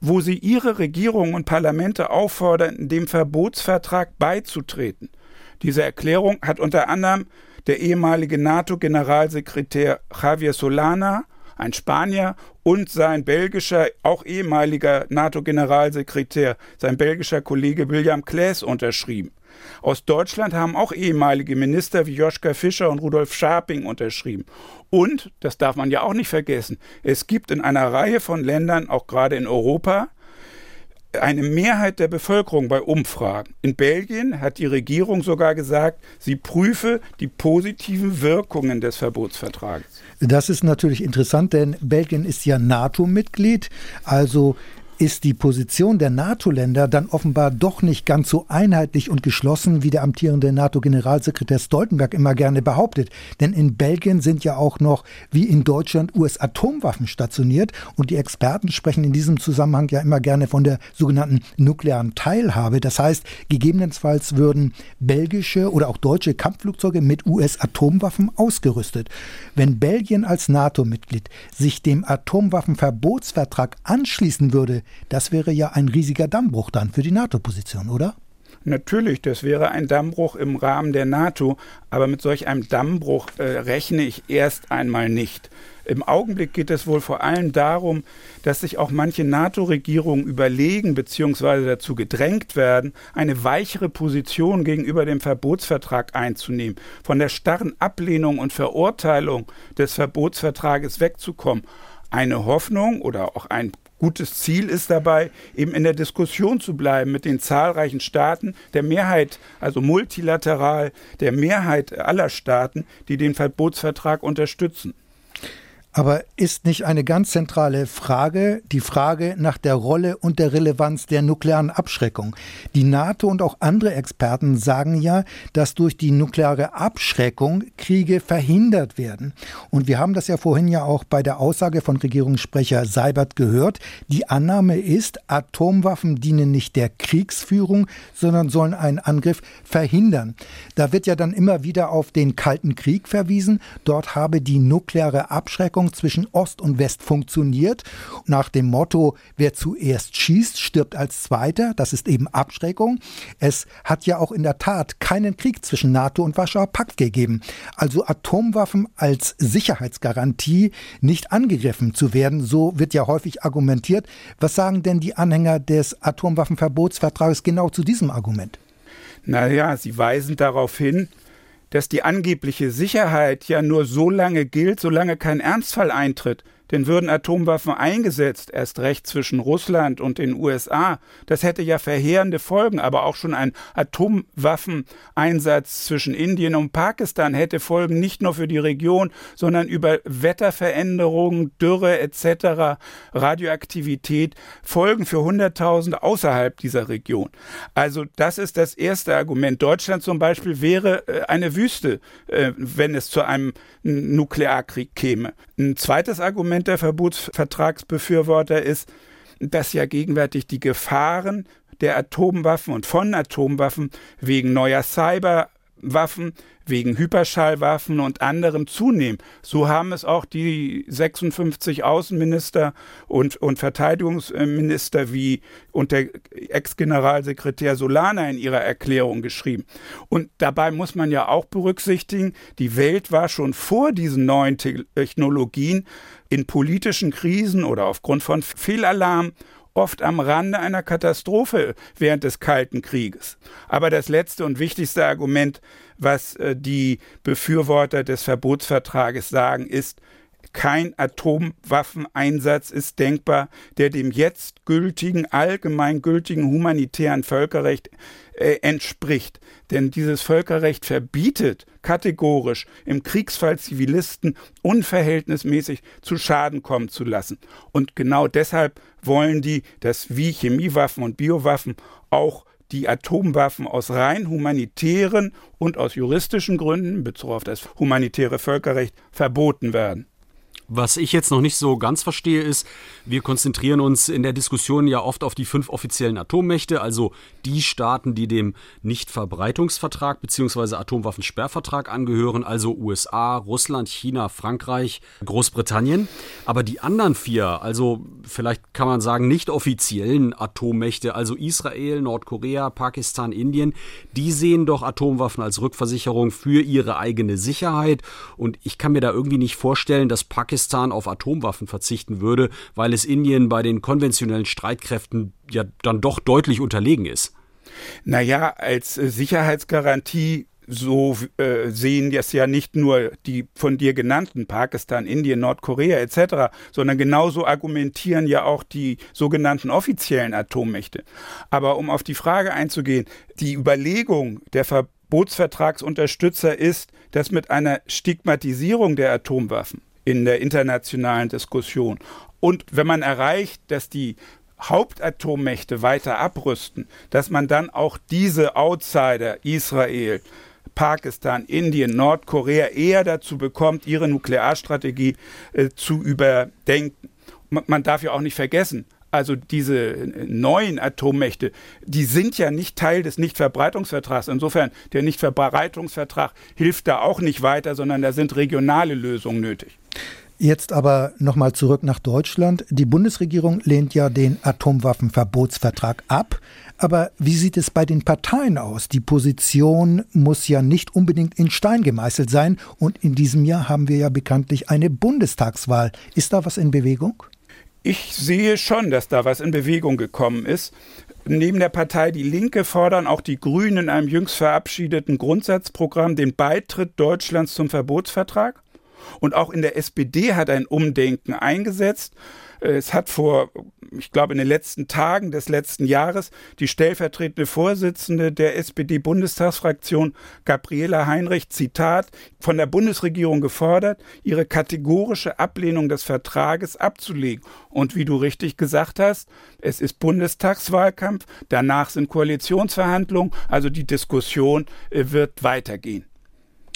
S7: wo sie ihre Regierungen und Parlamente auffordern, dem Verbotsvertrag beizutreten. Diese Erklärung hat unter anderem der ehemalige NATO-Generalsekretär Javier Solana, ein Spanier, und sein belgischer, auch ehemaliger NATO-Generalsekretär, sein belgischer Kollege William Klaes unterschrieben. Aus Deutschland haben auch ehemalige Minister wie Joschka Fischer und Rudolf Scharping unterschrieben. Und, das darf man ja auch nicht vergessen, es gibt in einer Reihe von Ländern, auch gerade in Europa, eine Mehrheit der Bevölkerung bei Umfragen. In Belgien hat die Regierung sogar gesagt, sie prüfe die positiven Wirkungen des Verbotsvertrages.
S3: Das ist natürlich interessant, denn Belgien ist ja NATO-Mitglied, also ist die Position der NATO-Länder dann offenbar doch nicht ganz so einheitlich und geschlossen, wie der amtierende NATO-Generalsekretär Stoltenberg immer gerne behauptet. Denn in Belgien sind ja auch noch, wie in Deutschland, US-Atomwaffen stationiert. Und die Experten sprechen in diesem Zusammenhang ja immer gerne von der sogenannten nuklearen Teilhabe. Das heißt, gegebenenfalls würden belgische oder auch deutsche Kampfflugzeuge mit US-Atomwaffen ausgerüstet. Wenn Belgien als NATO-Mitglied sich dem Atomwaffenverbotsvertrag anschließen würde, das wäre ja ein riesiger Dammbruch dann für die NATO-Position, oder?
S7: Natürlich, das wäre ein Dammbruch im Rahmen der NATO, aber mit solch einem Dammbruch äh, rechne ich erst einmal nicht. Im Augenblick geht es wohl vor allem darum, dass sich auch manche NATO-Regierungen überlegen bzw. dazu gedrängt werden, eine weichere Position gegenüber dem Verbotsvertrag einzunehmen, von der starren Ablehnung und Verurteilung des Verbotsvertrages wegzukommen. Eine Hoffnung oder auch ein gutes Ziel ist dabei, eben in der Diskussion zu bleiben mit den zahlreichen Staaten, der Mehrheit, also multilateral, der Mehrheit aller Staaten, die den Verbotsvertrag unterstützen.
S3: Aber ist nicht eine ganz zentrale Frage die Frage nach der Rolle und der Relevanz der nuklearen Abschreckung? Die NATO und auch andere Experten sagen ja, dass durch die nukleare Abschreckung Kriege verhindert werden. Und wir haben das ja vorhin ja auch bei der Aussage von Regierungssprecher Seibert gehört. Die Annahme ist, Atomwaffen dienen nicht der Kriegsführung, sondern sollen einen Angriff verhindern. Da wird ja dann immer wieder auf den Kalten Krieg verwiesen. Dort habe die nukleare Abschreckung Trennung zwischen Ost und West funktioniert. Nach dem Motto, wer zuerst schießt, stirbt als Zweiter. Das ist eben Abschreckung. Es hat ja auch in der Tat keinen Krieg zwischen NATO und Warschauer Pakt gegeben. Also Atomwaffen als Sicherheitsgarantie nicht angegriffen zu werden. So wird ja häufig argumentiert. Was sagen denn die Anhänger des Atomwaffenverbotsvertrages genau zu diesem Argument?
S7: Naja, sie weisen darauf hin, dass die angebliche Sicherheit ja nur so lange gilt, solange kein Ernstfall eintritt. Denn würden Atomwaffen eingesetzt, erst recht zwischen Russland und den USA, das hätte ja verheerende Folgen, aber auch schon ein Atomwaffeneinsatz zwischen Indien und Pakistan hätte Folgen nicht nur für die Region, sondern über Wetterveränderungen, Dürre etc., Radioaktivität, Folgen für Hunderttausende außerhalb dieser Region. Also das ist das erste Argument. Deutschland zum Beispiel wäre äh, eine Wüste, äh, wenn es zu einem Nuklearkrieg käme. Ein zweites Argument Argument der Verbotsvertragsbefürworter ist, dass ja gegenwärtig die Gefahren der Atomwaffen und von Atomwaffen wegen neuer Cyberwaffen, wegen Hyperschallwaffen und anderem zunehmen. So haben es auch die 56 Außenminister und, und Verteidigungsminister wie und der Ex-Generalsekretär Solana in ihrer Erklärung geschrieben. Und dabei muss man ja auch berücksichtigen, die Welt war schon vor diesen neuen Technologien in politischen Krisen oder aufgrund von Fehlalarm oft am Rande einer Katastrophe während des Kalten Krieges. Aber das letzte und wichtigste Argument, was äh, die Befürworter des Verbotsvertrages sagen, ist, kein Atomwaffeneinsatz ist denkbar, der dem jetzt gültigen, allgemein gültigen humanitären Völkerrecht äh, entspricht. Denn dieses Völkerrecht verbietet kategorisch im Kriegsfall Zivilisten unverhältnismäßig zu Schaden kommen zu lassen. Und genau deshalb wollen die, dass wie Chemiewaffen und Biowaffen auch die Atomwaffen aus rein humanitären und aus juristischen Gründen, in Bezug auf das humanitäre Völkerrecht, verboten werden.
S4: Was ich jetzt noch nicht so ganz verstehe, ist, wir konzentrieren uns in der Diskussion ja oft auf die fünf offiziellen Atommächte, also die Staaten, die dem Nichtverbreitungsvertrag bzw. Atomwaffensperrvertrag angehören, also USA, Russland, China, Frankreich, Großbritannien. Aber die anderen vier, also vielleicht kann man sagen nicht offiziellen Atommächte, also Israel, Nordkorea, Pakistan, Indien, die sehen doch Atomwaffen als Rückversicherung für ihre eigene Sicherheit. Und ich kann mir da irgendwie nicht vorstellen, dass Pakistan Pakistan auf Atomwaffen verzichten würde, weil es Indien bei den konventionellen Streitkräften ja dann doch deutlich unterlegen ist.
S7: Naja, als äh, Sicherheitsgarantie so äh, sehen das ja nicht nur die von dir genannten Pakistan, Indien, Nordkorea etc., sondern genauso argumentieren ja auch die sogenannten offiziellen Atommächte. Aber um auf die Frage einzugehen, die Überlegung der Verbotsvertragsunterstützer ist, dass mit einer Stigmatisierung der Atomwaffen in der internationalen Diskussion. Und wenn man erreicht, dass die Hauptatommächte weiter abrüsten, dass man dann auch diese Outsider, Israel, Pakistan, Indien, Nordkorea eher dazu bekommt, ihre Nuklearstrategie äh, zu überdenken. Man, man darf ja auch nicht vergessen, also diese neuen Atommächte, die sind ja nicht Teil des Nichtverbreitungsvertrags. Insofern, der Nichtverbreitungsvertrag hilft da auch nicht weiter, sondern da sind regionale Lösungen nötig.
S3: Jetzt aber nochmal zurück nach Deutschland. Die Bundesregierung lehnt ja den Atomwaffenverbotsvertrag ab. Aber wie sieht es bei den Parteien aus? Die Position muss ja nicht unbedingt in Stein gemeißelt sein. Und in diesem Jahr haben wir ja bekanntlich eine Bundestagswahl. Ist da was in Bewegung?
S7: Ich sehe schon, dass da was in Bewegung gekommen ist. Neben der Partei Die Linke fordern auch die Grünen in einem jüngst verabschiedeten Grundsatzprogramm den Beitritt Deutschlands zum Verbotsvertrag. Und auch in der SPD hat ein Umdenken eingesetzt. Es hat vor, ich glaube, in den letzten Tagen des letzten Jahres die stellvertretende Vorsitzende der SPD-Bundestagsfraktion, Gabriela Heinrich, Zitat, von der Bundesregierung gefordert, ihre kategorische Ablehnung des Vertrages abzulegen. Und wie du richtig gesagt hast, es ist Bundestagswahlkampf, danach sind Koalitionsverhandlungen, also die Diskussion äh, wird weitergehen.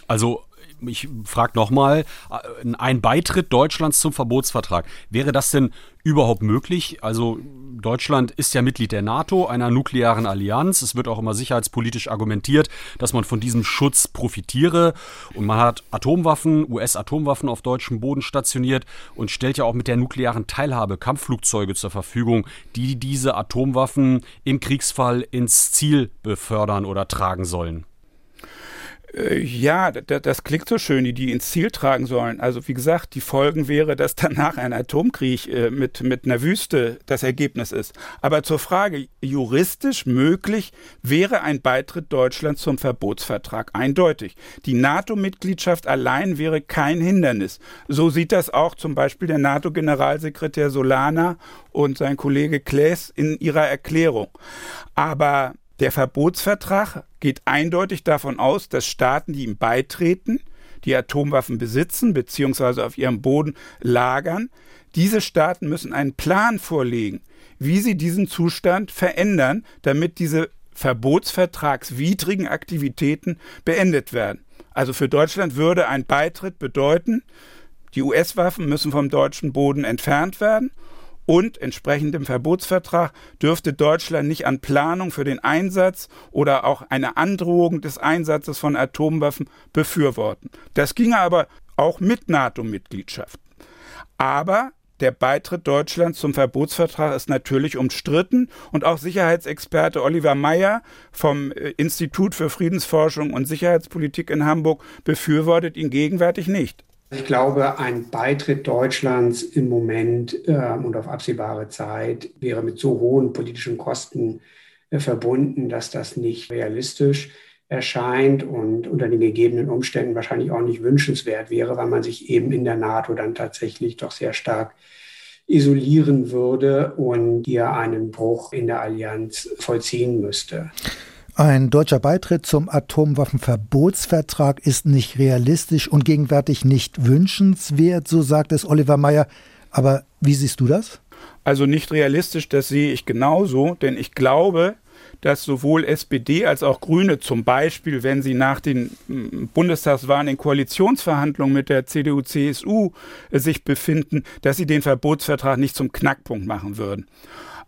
S4: Also ich frage nochmal, äh, ein Beitritt Deutschlands zum Verbotsvertrag, wäre das denn überhaupt möglich? Also Deutschland ist ja Mitglied der NATO, einer nuklearen Allianz. Es wird auch immer sicherheitspolitisch argumentiert, dass man von diesem Schutz profitiere. Und man hat Atomwaffen, US-Atomwaffen auf deutschem Boden stationiert und stellt ja auch mit der nuklearen Teilhabe Kampfflugzeuge zur Verfügung, die diese Atomwaffen im Kriegsfall ins Ziel befördern oder tragen sollen.
S7: Äh, ja, das klingt so schön, die die ins Ziel tragen sollen. Also wie gesagt, die Folgen wäre, dass danach ein Atomkrieg äh, mit, mit einer Wüste das Ergebnis ist. Aber zur Frage, juristisch möglich wäre ein Beitritt Deutschlands zum Verbotsvertrag eindeutig. Die NATO-Mitgliedschaft allein wäre kein Hindernis. So sieht das auch zum Beispiel der NATO-Generalsekretär Solana und sein Kollege Klaes in ihrer Erklärung. Aber der Verbotsvertrag geht eindeutig davon aus, dass Staaten, die ihm beitreten, die Atomwaffen besitzen bzw. auf ihrem Boden lagern, diese Staaten müssen einen Plan vorlegen, wie sie diesen Zustand verändern, damit diese verbotsvertragswidrigen Aktivitäten beendet werden. Also für Deutschland würde ein Beitritt bedeuten, die US-Waffen müssen vom deutschen Boden entfernt werden und entsprechend dem Verbotsvertrag dürfte Deutschland nicht an Planung für den Einsatz oder auch eine Androhung des Einsatzes von Atomwaffen befürworten. Das ginge aber auch mit NATO-Mitgliedschaft. Aber der Beitritt Deutschlands zum Verbotsvertrag ist natürlich umstritten und auch Sicherheitsexperte Oliver Meyer vom äh, Institut für Friedensforschung und Sicherheitspolitik in Hamburg befürwortet ihn gegenwärtig nicht.
S10: Ich glaube, ein Beitritt Deutschlands im Moment äh, und auf absehbare Zeit wäre mit so hohen politischen Kosten äh, verbunden, dass das nicht realistisch erscheint und unter den gegebenen Umständen wahrscheinlich auch nicht wünschenswert wäre, weil man sich eben in der NATO dann tatsächlich doch sehr stark isolieren würde und hier einen Bruch in der Allianz vollziehen müsste.
S3: Ein deutscher Beitritt zum Atomwaffenverbotsvertrag ist nicht realistisch und gegenwärtig nicht wünschenswert, so sagt es Oliver Mayer. Aber wie siehst du das?
S7: Also nicht realistisch, das sehe ich genauso, denn ich glaube, dass sowohl SPD als auch Grüne zum Beispiel, wenn sie nach den mm, Bundestagswahlen in Koalitionsverhandlungen mit der CDU, CSU äh, sich befinden, dass sie den Verbotsvertrag nicht zum Knackpunkt machen würden.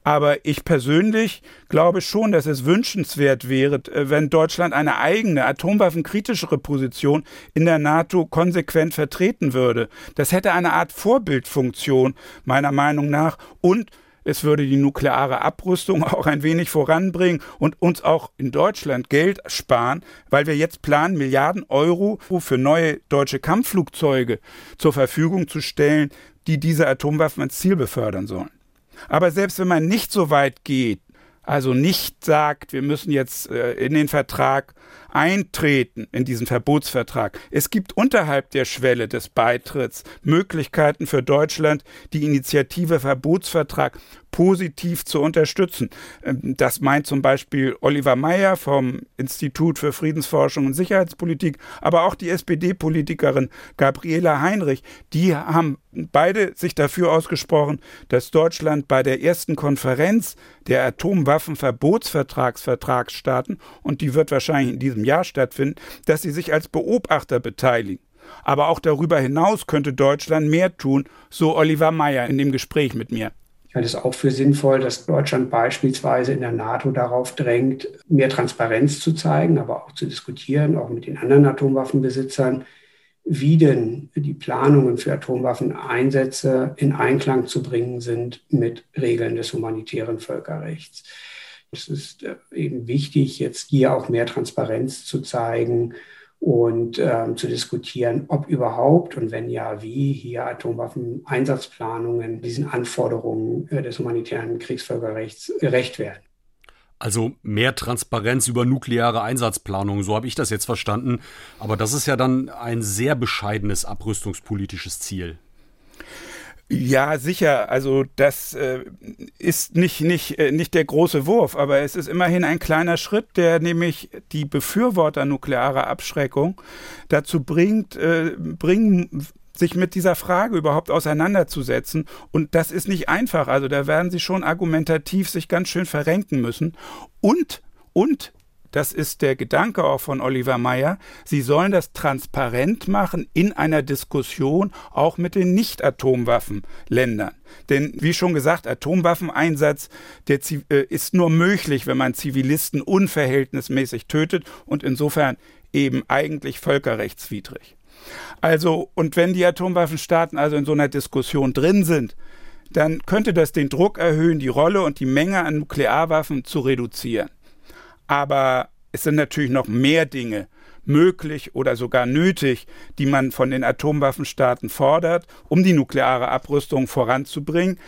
S7: Aber ich persönlich glaube schon, dass es wünschenswert wäre, äh, wenn Deutschland eine eigene atomwaffenkritischere Position in der NATO konsequent vertreten würde. Das hätte eine Art Vorbildfunktion meiner Meinung nach und es würde die nukleare Abrüstung (laughs) auch ein wenig voranbringen und uns auch in Deutschland Geld sparen, weil wir jetzt planen, Milliarden Euro für neue deutsche Kampfflugzeuge zur Verfügung zu stellen, die diese Atomwaffen ans Ziel befördern sollen. Aber selbst wenn man nicht so weit geht, also nicht sagt, wir müssen jetzt äh, in den Vertrag eintreten, in diesen Verbotsvertrag. Es gibt unterhalb der Schwelle des Beitritts Möglichkeiten für Deutschland, die Initiative Verbotsvertrag positiv zu unterstützen. Ähm, das meint zum Beispiel Oliver Meyer vom Institut für Friedensforschung und Sicherheitspolitik, aber auch die SPD-Politikerin Gabriela Heinrich. Die haben beide sich dafür ausgesprochen, dass Deutschland bei der ersten Konferenz der Atomwaffenverbotsvertragsvertragsstaaten, und die wird wahrscheinlich in diesem Jahr stattfinden, dass sie sich als Beobachter beteiligen. Aber auch darüber hinaus könnte Deutschland mehr tun, so Oliver Meyer in dem Gespräch mit mir.
S10: Ich halte es auch für sinnvoll, dass Deutschland beispielsweise in der NATO darauf drängt, mehr Transparenz zu zeigen, aber auch zu diskutieren, auch mit den anderen Atomwaffenbesitzern, wie denn die Planungen für Atomwaffeneinsätze in Einklang zu bringen sind mit Regeln des humanitären Völkerrechts. Es ist äh, eben wichtig, jetzt hier auch mehr Transparenz zu zeigen und ähm, zu diskutieren, ob überhaupt und wenn ja, wie hier Atomwaffeneinsatzplanungen diesen Anforderungen äh, des humanitären Kriegsvölkerrechts gerecht werden.
S4: Also mehr Transparenz über nukleare Einsatzplanung, so habe ich das jetzt verstanden. Aber das ist ja dann ein sehr bescheidenes abrüstungspolitisches Ziel.
S7: Ja, sicher. Also das äh, ist nicht, nicht, äh, nicht der große Wurf, aber es ist immerhin ein kleiner Schritt, der nämlich die Befürworter nuklearer Abschreckung dazu bringt, äh, bringen sich mit dieser Frage überhaupt auseinanderzusetzen. Und das ist nicht einfach. Also da werden sie schon argumentativ sich ganz schön verrenken müssen. Und, und das ist der Gedanke auch von Oliver Meyer, sie sollen das transparent machen in einer Diskussion auch mit den Nicht-Atomwaffenländern. Denn wie schon gesagt, Atomwaffeneinsatz äh, ist nur möglich, wenn man Zivilisten unverhältnismäßig tötet und insofern eben eigentlich völkerrechtswidrig. Also, und wenn die Atomwaffenstaaten also in so einer Diskussion drin sind, dann könnte das den Druck erhöhen, die Rolle und die Menge an Nuklearwaffen zu reduzieren. Aber es sind natürlich noch mehr Dinge möglich oder sogar nötig, die man von den Atomwaffenstaaten fordert, um die nukleare Abrüstung voranzubringen.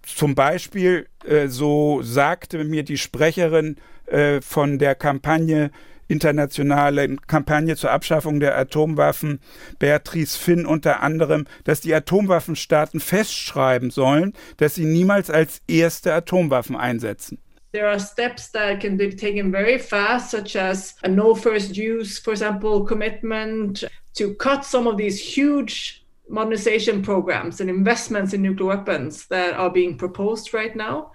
S7: Zum Beispiel, äh, so sagte mir die Sprecherin äh, von der Kampagne internationale Kampagne zur Abschaffung der Atomwaffen, Beatrice Finn unter anderem, dass die Atomwaffenstaaten festschreiben sollen, dass sie niemals als erste Atomwaffen einsetzen.
S12: There are steps that can be taken very fast, such as a no first use, for example, commitment to cut some of these huge modernization programs and investments in nuclear weapons that are being proposed right now.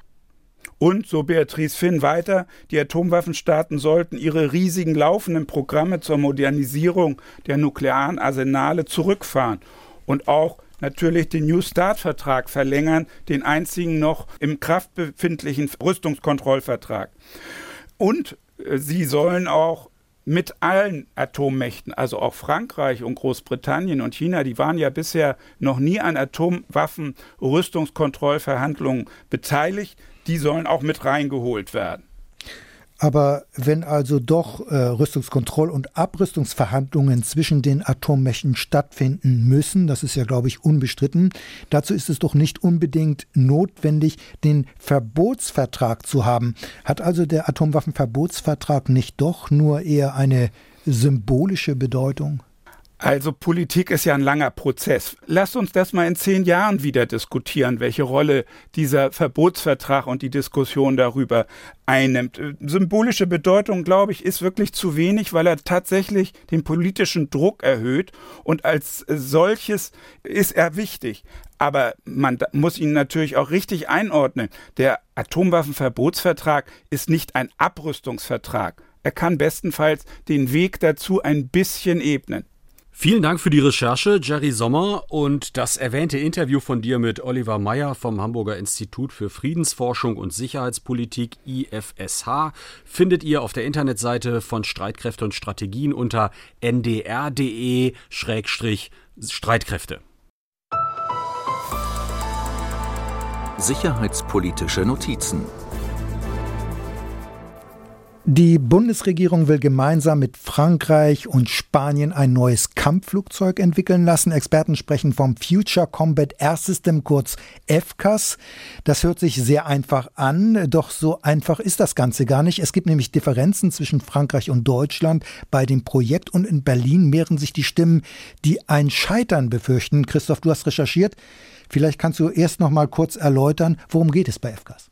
S7: Und, so Beatrice Finn weiter, die Atomwaffenstaaten sollten ihre riesigen laufenden Programme zur Modernisierung der nuklearen Arsenale zurückfahren und auch natürlich den New Start-Vertrag verlängern, den einzigen noch im Kraft befindlichen Rüstungskontrollvertrag. Und äh, sie sollen auch mit allen Atommächten, also auch Frankreich und Großbritannien und China, die waren ja bisher noch nie an Atomwaffen-Rüstungskontrollverhandlungen beteiligt, die sollen auch mit reingeholt werden.
S3: Aber wenn also doch äh, Rüstungskontroll- und Abrüstungsverhandlungen zwischen den Atommächten stattfinden müssen, das ist ja, glaube ich, unbestritten, dazu ist es doch nicht unbedingt notwendig, den Verbotsvertrag zu haben. Hat also der Atomwaffenverbotsvertrag nicht doch nur eher eine symbolische Bedeutung?
S7: Also Politik ist ja ein langer Prozess. Lasst uns das mal in zehn Jahren wieder diskutieren, welche Rolle dieser Verbotsvertrag und die Diskussion darüber einnimmt. Symbolische Bedeutung, glaube ich, ist wirklich zu wenig, weil er tatsächlich den politischen Druck erhöht und als solches ist er wichtig. Aber man muss ihn natürlich auch richtig einordnen. Der Atomwaffenverbotsvertrag ist nicht ein Abrüstungsvertrag. Er kann bestenfalls den Weg dazu ein bisschen ebnen.
S4: Vielen Dank für die Recherche, Jerry Sommer. Und das erwähnte Interview von dir mit Oliver Meyer vom Hamburger Institut für Friedensforschung und Sicherheitspolitik IFSH findet ihr auf der Internetseite von Streitkräfte und Strategien unter ndr.de-streitkräfte.
S2: Sicherheitspolitische Notizen
S3: die Bundesregierung will gemeinsam mit Frankreich und Spanien ein neues Kampfflugzeug entwickeln lassen. Experten sprechen vom Future Combat Air System, kurz FCAS. Das hört sich sehr einfach an, doch so einfach ist das Ganze gar nicht. Es gibt nämlich Differenzen zwischen Frankreich und Deutschland bei dem Projekt und in Berlin mehren sich die Stimmen, die ein Scheitern befürchten. Christoph, du hast recherchiert. Vielleicht kannst du erst noch mal kurz erläutern, worum geht es bei FCAS?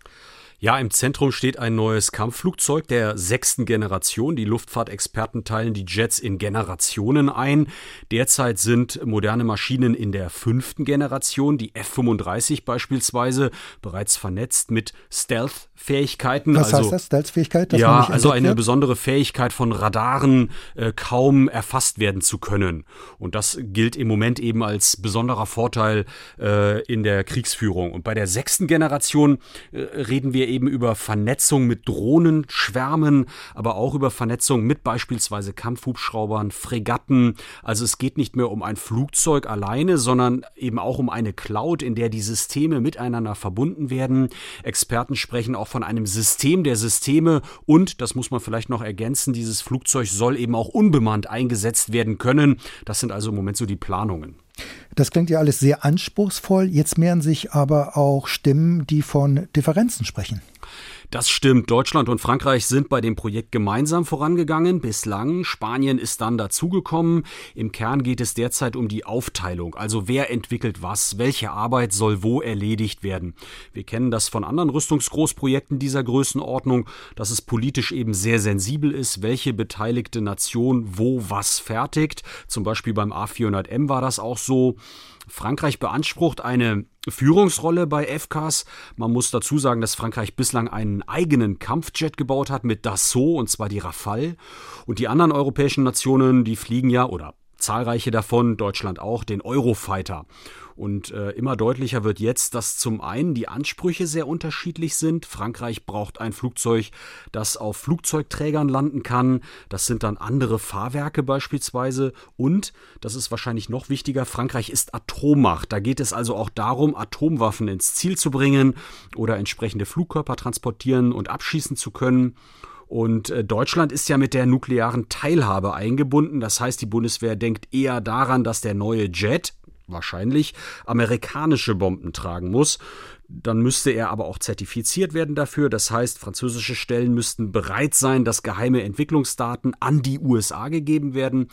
S4: Ja, im Zentrum steht ein neues Kampfflugzeug der sechsten Generation. Die Luftfahrtexperten teilen die Jets in Generationen ein. Derzeit sind moderne Maschinen in der fünften Generation, die F-35 beispielsweise, bereits vernetzt mit Stealth-Fähigkeiten.
S3: Was also, heißt das, Stealth-Fähigkeit?
S4: Ja, also eine wird? besondere Fähigkeit von Radaren äh, kaum erfasst werden zu können. Und das gilt im Moment eben als besonderer Vorteil äh, in der Kriegsführung. Und bei der sechsten Generation äh, reden wir eben über Vernetzung mit Drohnenschwärmen, aber auch über Vernetzung mit beispielsweise Kampfhubschraubern, Fregatten. Also es geht nicht mehr um ein Flugzeug alleine, sondern eben auch um eine Cloud, in der die Systeme miteinander verbunden werden. Experten sprechen auch von einem System der Systeme und, das muss man vielleicht noch ergänzen, dieses Flugzeug soll eben auch unbemannt eingesetzt werden können. Das sind also im Moment so die Planungen.
S3: Das klingt ja alles sehr anspruchsvoll. Jetzt mehren sich aber auch Stimmen, die von Differenzen sprechen.
S4: Das stimmt. Deutschland und Frankreich sind bei dem Projekt gemeinsam vorangegangen. Bislang. Spanien ist dann dazugekommen. Im Kern geht es derzeit um die Aufteilung. Also wer entwickelt was? Welche Arbeit soll wo erledigt werden? Wir kennen das von anderen Rüstungsgroßprojekten dieser Größenordnung, dass es politisch eben sehr sensibel ist, welche beteiligte Nation wo was fertigt. Zum Beispiel beim A400M war das auch so. Frankreich beansprucht eine Führungsrolle bei FCAS. Man muss dazu sagen, dass Frankreich bislang einen eigenen Kampfjet gebaut hat mit Dassault und zwar die Rafale. Und die anderen europäischen Nationen, die fliegen ja oder zahlreiche davon, Deutschland auch, den Eurofighter. Und äh, immer deutlicher wird jetzt, dass zum einen die Ansprüche sehr unterschiedlich sind. Frankreich braucht ein Flugzeug, das auf Flugzeugträgern landen kann. Das sind dann andere Fahrwerke beispielsweise. Und, das ist wahrscheinlich noch wichtiger, Frankreich ist Atommacht. Da geht es also auch darum, Atomwaffen ins Ziel zu bringen oder entsprechende Flugkörper transportieren und abschießen zu können. Und äh, Deutschland ist ja mit der nuklearen Teilhabe eingebunden. Das heißt, die Bundeswehr denkt eher daran, dass der neue Jet, wahrscheinlich amerikanische Bomben tragen muss. Dann müsste er aber auch zertifiziert werden dafür. Das heißt, französische Stellen müssten bereit sein, dass geheime Entwicklungsdaten an die USA gegeben werden.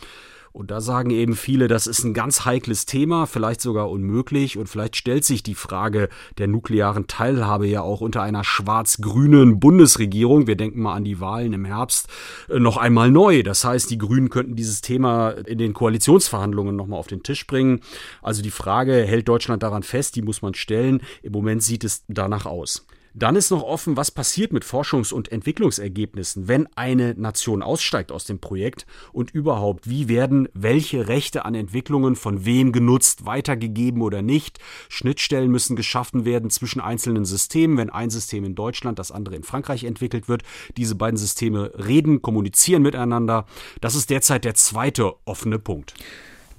S4: Und da sagen eben viele, das ist ein ganz heikles Thema, vielleicht sogar unmöglich. Und vielleicht stellt sich die Frage der nuklearen Teilhabe ja auch unter einer schwarz-grünen Bundesregierung, wir denken mal an die Wahlen im Herbst, äh, noch einmal neu. Das heißt, die Grünen könnten dieses Thema in den Koalitionsverhandlungen nochmal auf den Tisch bringen. Also die Frage, hält Deutschland daran fest, die muss man stellen. Im Moment sieht es danach aus. Dann ist noch offen, was passiert mit Forschungs- und Entwicklungsergebnissen, wenn eine Nation aussteigt aus dem Projekt und überhaupt, wie werden welche Rechte an Entwicklungen von wem genutzt, weitergegeben oder nicht. Schnittstellen müssen geschaffen werden zwischen einzelnen Systemen, wenn ein System in Deutschland, das andere in Frankreich entwickelt wird. Diese beiden Systeme reden, kommunizieren miteinander. Das ist derzeit der zweite offene Punkt.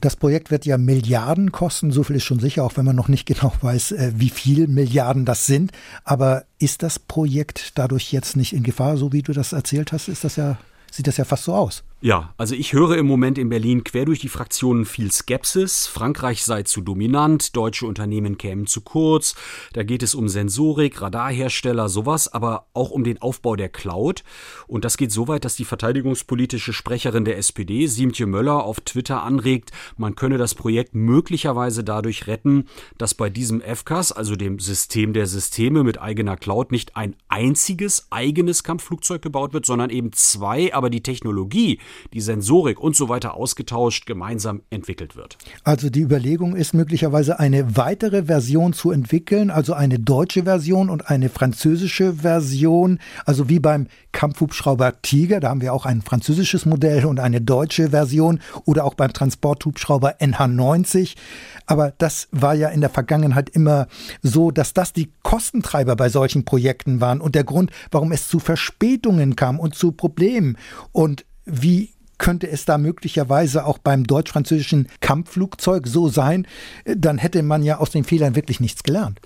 S3: Das Projekt wird ja Milliarden kosten, so viel ist schon sicher, auch wenn man noch nicht (laughs) genau weiß, äh, wie viel Milliarden das sind. Aber ist das Projekt dadurch jetzt nicht in Gefahr, so wie du das erzählt hast? Ist das ja, sieht das ja fast so aus.
S4: Ja, also ich höre im Moment in Berlin quer durch die Fraktionen viel Skepsis. Frankreich sei zu dominant, deutsche Unternehmen kämen zu kurz. Da geht es um Sensorik, Radarhersteller, sowas, aber auch um den Aufbau der Cloud. Und das geht so weit, dass die verteidigungspolitische Sprecherin der SPD, Siemtje Möller, auf Twitter anregt, man könne das Projekt möglicherweise dadurch retten, dass bei diesem FCAS, also dem System der Systeme mit eigener Cloud, nicht ein einziges eigenes Kampfflugzeug gebaut wird, sondern eben zwei, aber die Technologie, die Sensorik und so weiter ausgetauscht, gemeinsam entwickelt wird.
S3: Also die Überlegung ist möglicherweise eine weitere Version zu entwickeln, also eine deutsche Version und eine französische Version, also wie beim Kampfhubschrauber Tiger, da haben wir auch ein französisches Modell und eine deutsche Version oder auch beim Transporthubschrauber NH90. Aber das war ja in der Vergangenheit immer so, dass das die Kostentreiber bei solchen Projekten waren und der Grund, warum es zu Verspätungen kam und zu Problemen. Und wie könnte es da möglicherweise auch beim deutsch-französischen Kampfflugzeug so sein, dann hätte man ja aus den Fehlern wirklich nichts gelernt.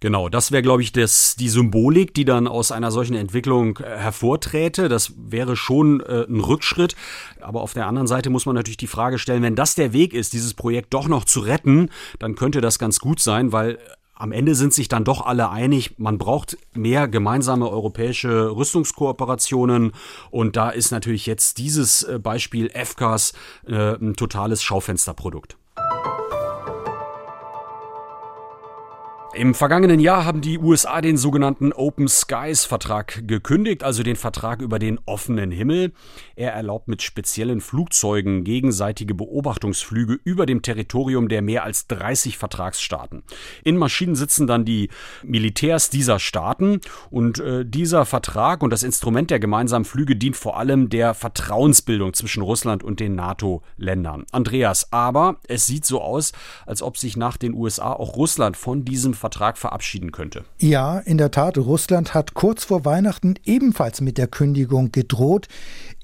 S4: Genau, das wäre, glaube ich, das, die Symbolik, die dann aus einer solchen Entwicklung äh, hervorträte. Das wäre schon äh, ein Rückschritt. Aber auf der anderen Seite muss man natürlich die Frage stellen, wenn das der Weg ist, dieses Projekt doch noch zu retten, dann könnte das ganz gut sein, weil am Ende sind sich dann doch alle einig, man braucht mehr gemeinsame europäische Rüstungskooperationen. Und da ist natürlich jetzt dieses äh, Beispiel FCAS äh, ein totales Schaufensterprodukt. Im vergangenen Jahr haben die USA den sogenannten Open Skies Vertrag gekündigt, also den Vertrag über den offenen Himmel. Er erlaubt mit speziellen Flugzeugen gegenseitige Beobachtungsflüge über dem Territorium der mehr als 30 Vertragsstaaten. In Maschinen sitzen dann die Militärs dieser Staaten und äh, dieser Vertrag und das Instrument der gemeinsamen Flüge dient vor allem der Vertrauensbildung zwischen Russland und den NATO-Ländern. Andreas, aber es sieht so aus, als ob sich nach den USA auch Russland von diesem Vertrag Vertrag verabschieden könnte.
S3: Ja, in der Tat. Russland hat kurz vor Weihnachten ebenfalls mit der Kündigung gedroht.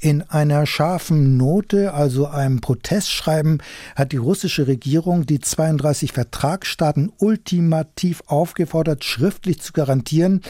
S3: In einer scharfen Note, also einem Protestschreiben, hat die russische Regierung die 32 Vertragsstaaten ultimativ aufgefordert, schriftlich zu garantieren,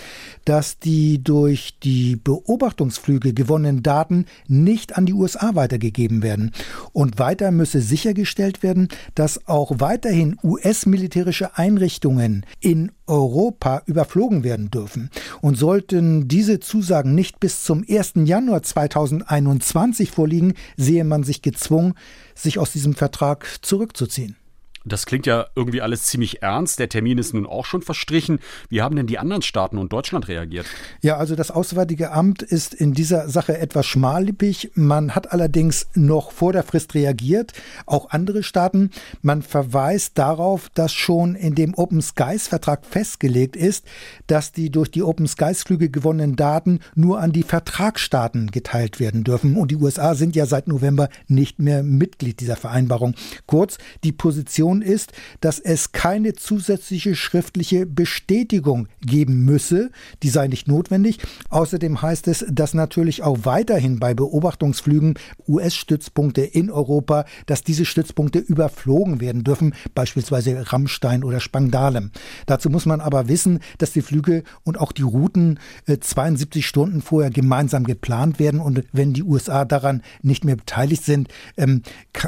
S3: dass die durch die Beobachtungsflüge gewonnenen Daten nicht an die USA weitergegeben werden. Und weiter müsse sichergestellt werden, dass auch weiterhin US-militärische Einrichtungen in Europa überflogen werden dürfen. Und sollten diese Zusagen nicht bis zum 1. Januar 2021 vorliegen, sehe man sich gezwungen, sich aus diesem Vertrag zurückzuziehen.
S4: Das klingt ja irgendwie alles ziemlich ernst. Der Termin ist nun auch schon verstrichen. Wie haben denn die anderen Staaten und Deutschland reagiert?
S3: Ja, also das Auswärtige Amt ist in dieser Sache etwas schmallippig. Man hat allerdings noch vor der Frist reagiert. Auch andere Staaten. Man verweist darauf, dass schon in dem Open Skies Vertrag festgelegt ist, dass die durch die Open Skies Flüge gewonnenen Daten nur an die Vertragsstaaten geteilt werden dürfen. Und die USA sind ja seit November nicht mehr Mitglied dieser Vereinbarung. Kurz, die Position Position ist, dass es keine zusätzliche schriftliche Bestätigung geben müsse. Die sei nicht notwendig. Außerdem heißt es, dass natürlich auch weiterhin bei Beobachtungsflügen US-Stützpunkte in Europa, dass diese Stützpunkte überflogen werden dürfen, beispielsweise Rammstein oder Spangdahlem. Dazu muss man aber wissen, dass die Flüge und auch die Routen 72 äh, Stunden vorher gemeinsam geplant werden und wenn die USA daran nicht mehr beteiligt sind ähm,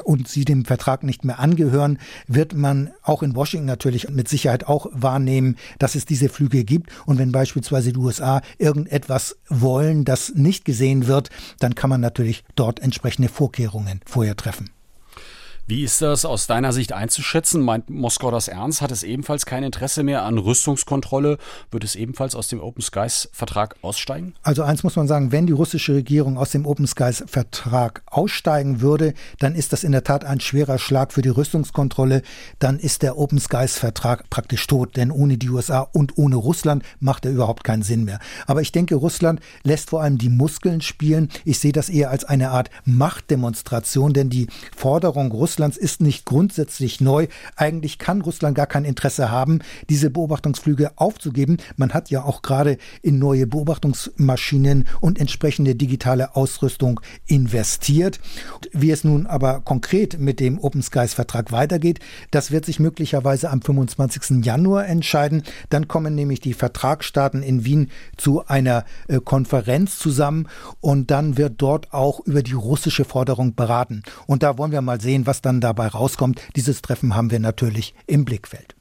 S3: und sie dem Vertrag nicht mehr angehören, wird man auch in Washington natürlich mit Sicherheit auch wahrnehmen, dass es diese Flüge gibt. Und wenn beispielsweise die USA irgendetwas wollen, das nicht gesehen wird, dann kann man natürlich dort entsprechende Vorkehrungen vorher treffen.
S4: Wie ist das aus deiner Sicht einzuschätzen? Meint Moskau das ernst? Hat es ebenfalls kein Interesse mehr an Rüstungskontrolle? Wird es ebenfalls aus dem Open Skies Vertrag aussteigen?
S3: Also eins muss man sagen, wenn die russische Regierung aus dem Open Skies Vertrag aussteigen würde, dann ist das in der Tat ein schwerer Schlag für die Rüstungskontrolle. Dann ist der Open Skies Vertrag praktisch tot, denn ohne die USA und ohne Russland macht er überhaupt keinen Sinn mehr. Aber ich denke, Russland lässt vor allem die Muskeln spielen. Ich sehe das eher als eine Art Machtdemonstration, denn die Forderung Russlands Russlands ist nicht grundsätzlich neu. Eigentlich kann Russland gar kein Interesse haben, diese Beobachtungsflüge aufzugeben. Man hat ja auch gerade in neue Beobachtungsmaschinen und entsprechende digitale Ausrüstung investiert. Wie es nun aber konkret mit dem Open Skies Vertrag weitergeht, das wird sich möglicherweise am 25. Januar entscheiden. Dann kommen nämlich die Vertragsstaaten in Wien zu einer äh, Konferenz zusammen und dann wird dort auch über die russische Forderung beraten. Und da wollen wir mal sehen, was dann dabei rauskommt. Dieses Treffen haben wir natürlich im Blickfeld.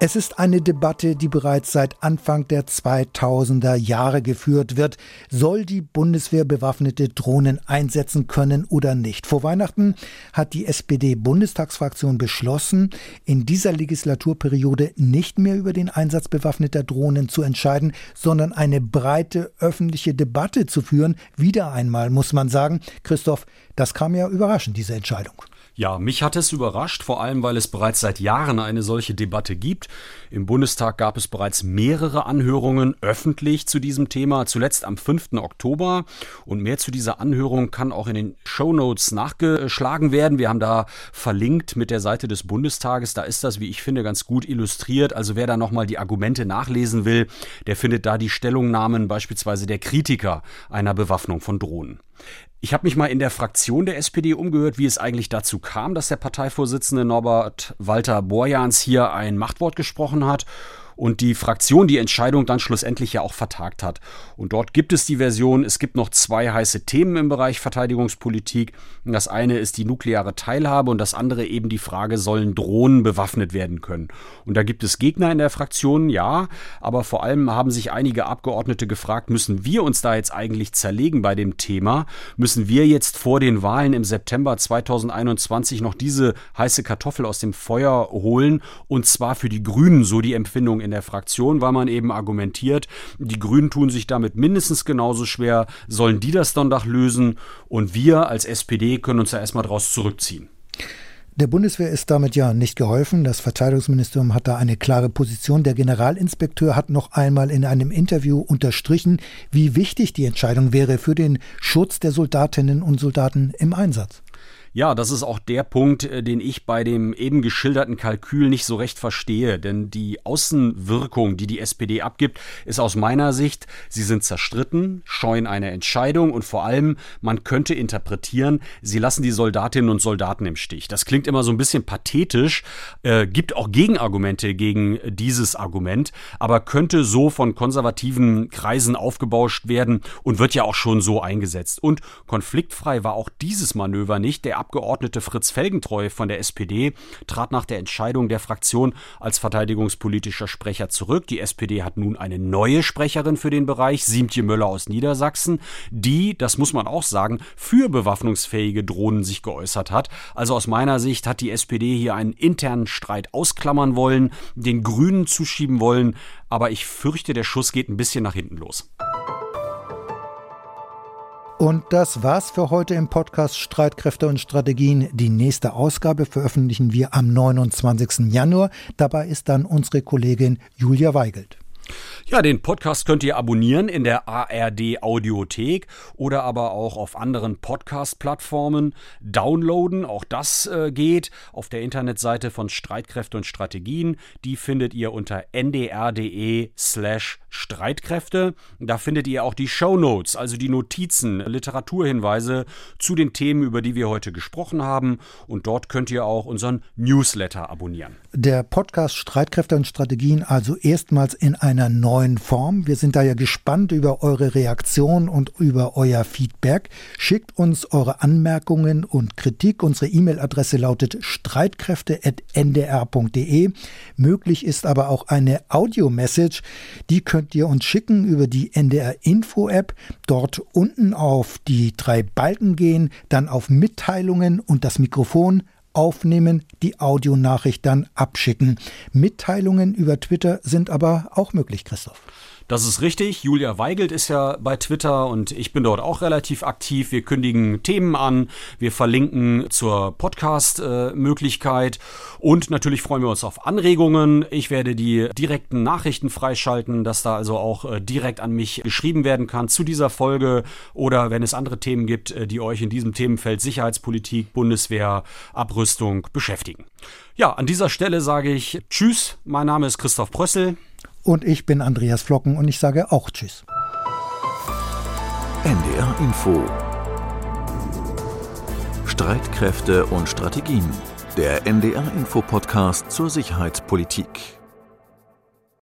S3: Es ist eine Debatte, die bereits seit Anfang der 2000er Jahre geführt wird. Soll die Bundeswehr bewaffnete Drohnen einsetzen können oder nicht? Vor Weihnachten hat die SPD-Bundestagsfraktion beschlossen, in dieser Legislaturperiode nicht mehr über den Einsatz bewaffneter Drohnen zu entscheiden, sondern eine breite öffentliche Debatte zu führen. Wieder einmal muss man sagen, Christoph, das kam ja überraschend, diese Entscheidung.
S4: Ja, mich hat es überrascht, vor allem weil es bereits seit Jahren eine solche Debatte gibt. Im Bundestag gab es bereits mehrere Anhörungen öffentlich zu diesem Thema, zuletzt am 5. Oktober. Und mehr zu dieser Anhörung kann auch in den Show Notes nachgeschlagen werden. Wir haben da verlinkt mit der Seite des Bundestages. Da ist das, wie ich finde, ganz gut illustriert. Also wer da nochmal die Argumente nachlesen will, der findet da die Stellungnahmen beispielsweise der Kritiker einer Bewaffnung von Drohnen. Ich habe mich mal in der Fraktion der SPD umgehört, wie es eigentlich dazu kam, dass der Parteivorsitzende Norbert Walter Borjans hier ein Machtwort gesprochen hat und die Fraktion die Entscheidung dann schlussendlich ja auch vertagt hat. Und dort gibt es die Version, es gibt noch zwei heiße Themen im Bereich Verteidigungspolitik. Das eine ist die nukleare Teilhabe und das andere eben die Frage, sollen Drohnen bewaffnet werden können? Und da gibt es Gegner in der Fraktion, ja, aber vor allem haben sich einige Abgeordnete gefragt, müssen wir uns da jetzt eigentlich zerlegen bei dem Thema? Müssen wir jetzt vor den Wahlen im September 2021 noch diese heiße Kartoffel aus dem Feuer holen? Und zwar für die Grünen, so die Empfindung in der Fraktion, weil man eben argumentiert, die Grünen tun sich damit mindestens genauso schwer, sollen die das Donnerstag lösen und wir als SPD können uns da erstmal draus zurückziehen.
S3: Der Bundeswehr ist damit ja nicht geholfen. Das Verteidigungsministerium hat da eine klare Position. Der Generalinspekteur hat noch einmal in einem Interview unterstrichen, wie wichtig die Entscheidung wäre für den Schutz der Soldatinnen und Soldaten im Einsatz.
S4: Ja, das ist auch der Punkt, äh, den ich bei dem eben geschilderten Kalkül nicht so recht verstehe. Denn die Außenwirkung, die die SPD abgibt, ist aus meiner Sicht, sie sind zerstritten, scheuen eine Entscheidung und vor allem, man könnte interpretieren, sie lassen die Soldatinnen und Soldaten im Stich. Das klingt immer so ein bisschen pathetisch, äh, gibt auch Gegenargumente gegen dieses Argument, aber könnte so von konservativen Kreisen aufgebauscht werden und wird ja auch schon so eingesetzt. Und konfliktfrei war auch dieses Manöver nicht. Der Abgeordnete Fritz Felgentreu von der SPD trat nach der Entscheidung der Fraktion als verteidigungspolitischer Sprecher zurück. Die SPD hat nun eine neue Sprecherin für den Bereich, Siemtje Möller aus Niedersachsen, die, das muss man auch sagen, für bewaffnungsfähige Drohnen sich geäußert hat. Also aus meiner Sicht hat die SPD hier einen internen Streit ausklammern wollen, den Grünen zuschieben wollen, aber ich fürchte, der Schuss geht ein bisschen nach hinten los.
S3: Und das war's für heute im Podcast Streitkräfte und Strategien. Die nächste Ausgabe veröffentlichen wir am 29. Januar. Dabei ist dann unsere Kollegin Julia Weigelt.
S4: Ja, den Podcast könnt ihr abonnieren in der ARD Audiothek oder aber auch auf anderen Podcast-Plattformen downloaden. Auch das äh, geht auf der Internetseite von Streitkräfte und Strategien. Die findet ihr unter ndr.de slash Streitkräfte. Da findet ihr auch die Show Notes, also die Notizen, Literaturhinweise zu den Themen, über die wir heute gesprochen haben. Und dort könnt ihr auch unseren Newsletter abonnieren.
S3: Der Podcast Streitkräfte und Strategien also erstmals in einer neuen Form. Wir sind da ja gespannt über eure Reaktion und über euer Feedback. Schickt uns eure Anmerkungen und Kritik. Unsere E-Mail-Adresse lautet streitkräfte.ndr.de. Möglich ist aber auch eine Audio-Message. Die könnt ihr uns schicken über die NDR Info-App. Dort unten auf die drei Balken gehen, dann auf Mitteilungen und das Mikrofon aufnehmen, die Audionachricht dann abschicken. Mitteilungen über Twitter sind aber auch möglich, Christoph.
S4: Das ist richtig. Julia Weigelt ist ja bei Twitter und ich bin dort auch relativ aktiv. Wir kündigen Themen an, wir verlinken zur Podcast-Möglichkeit und natürlich freuen wir uns auf Anregungen. Ich werde die direkten Nachrichten freischalten, dass da also auch äh, direkt an mich geschrieben werden kann zu dieser Folge oder wenn es andere Themen gibt, äh, die euch in diesem Themenfeld Sicherheitspolitik, Bundeswehr, Abrüstung beschäftigen. Ja, an dieser Stelle sage ich Tschüss. Mein Name ist Christoph Prössel.
S3: Und ich bin Andreas Flocken und ich sage auch Tschüss.
S2: NDR Info Streitkräfte und Strategien. Der NDR Info Podcast zur Sicherheitspolitik.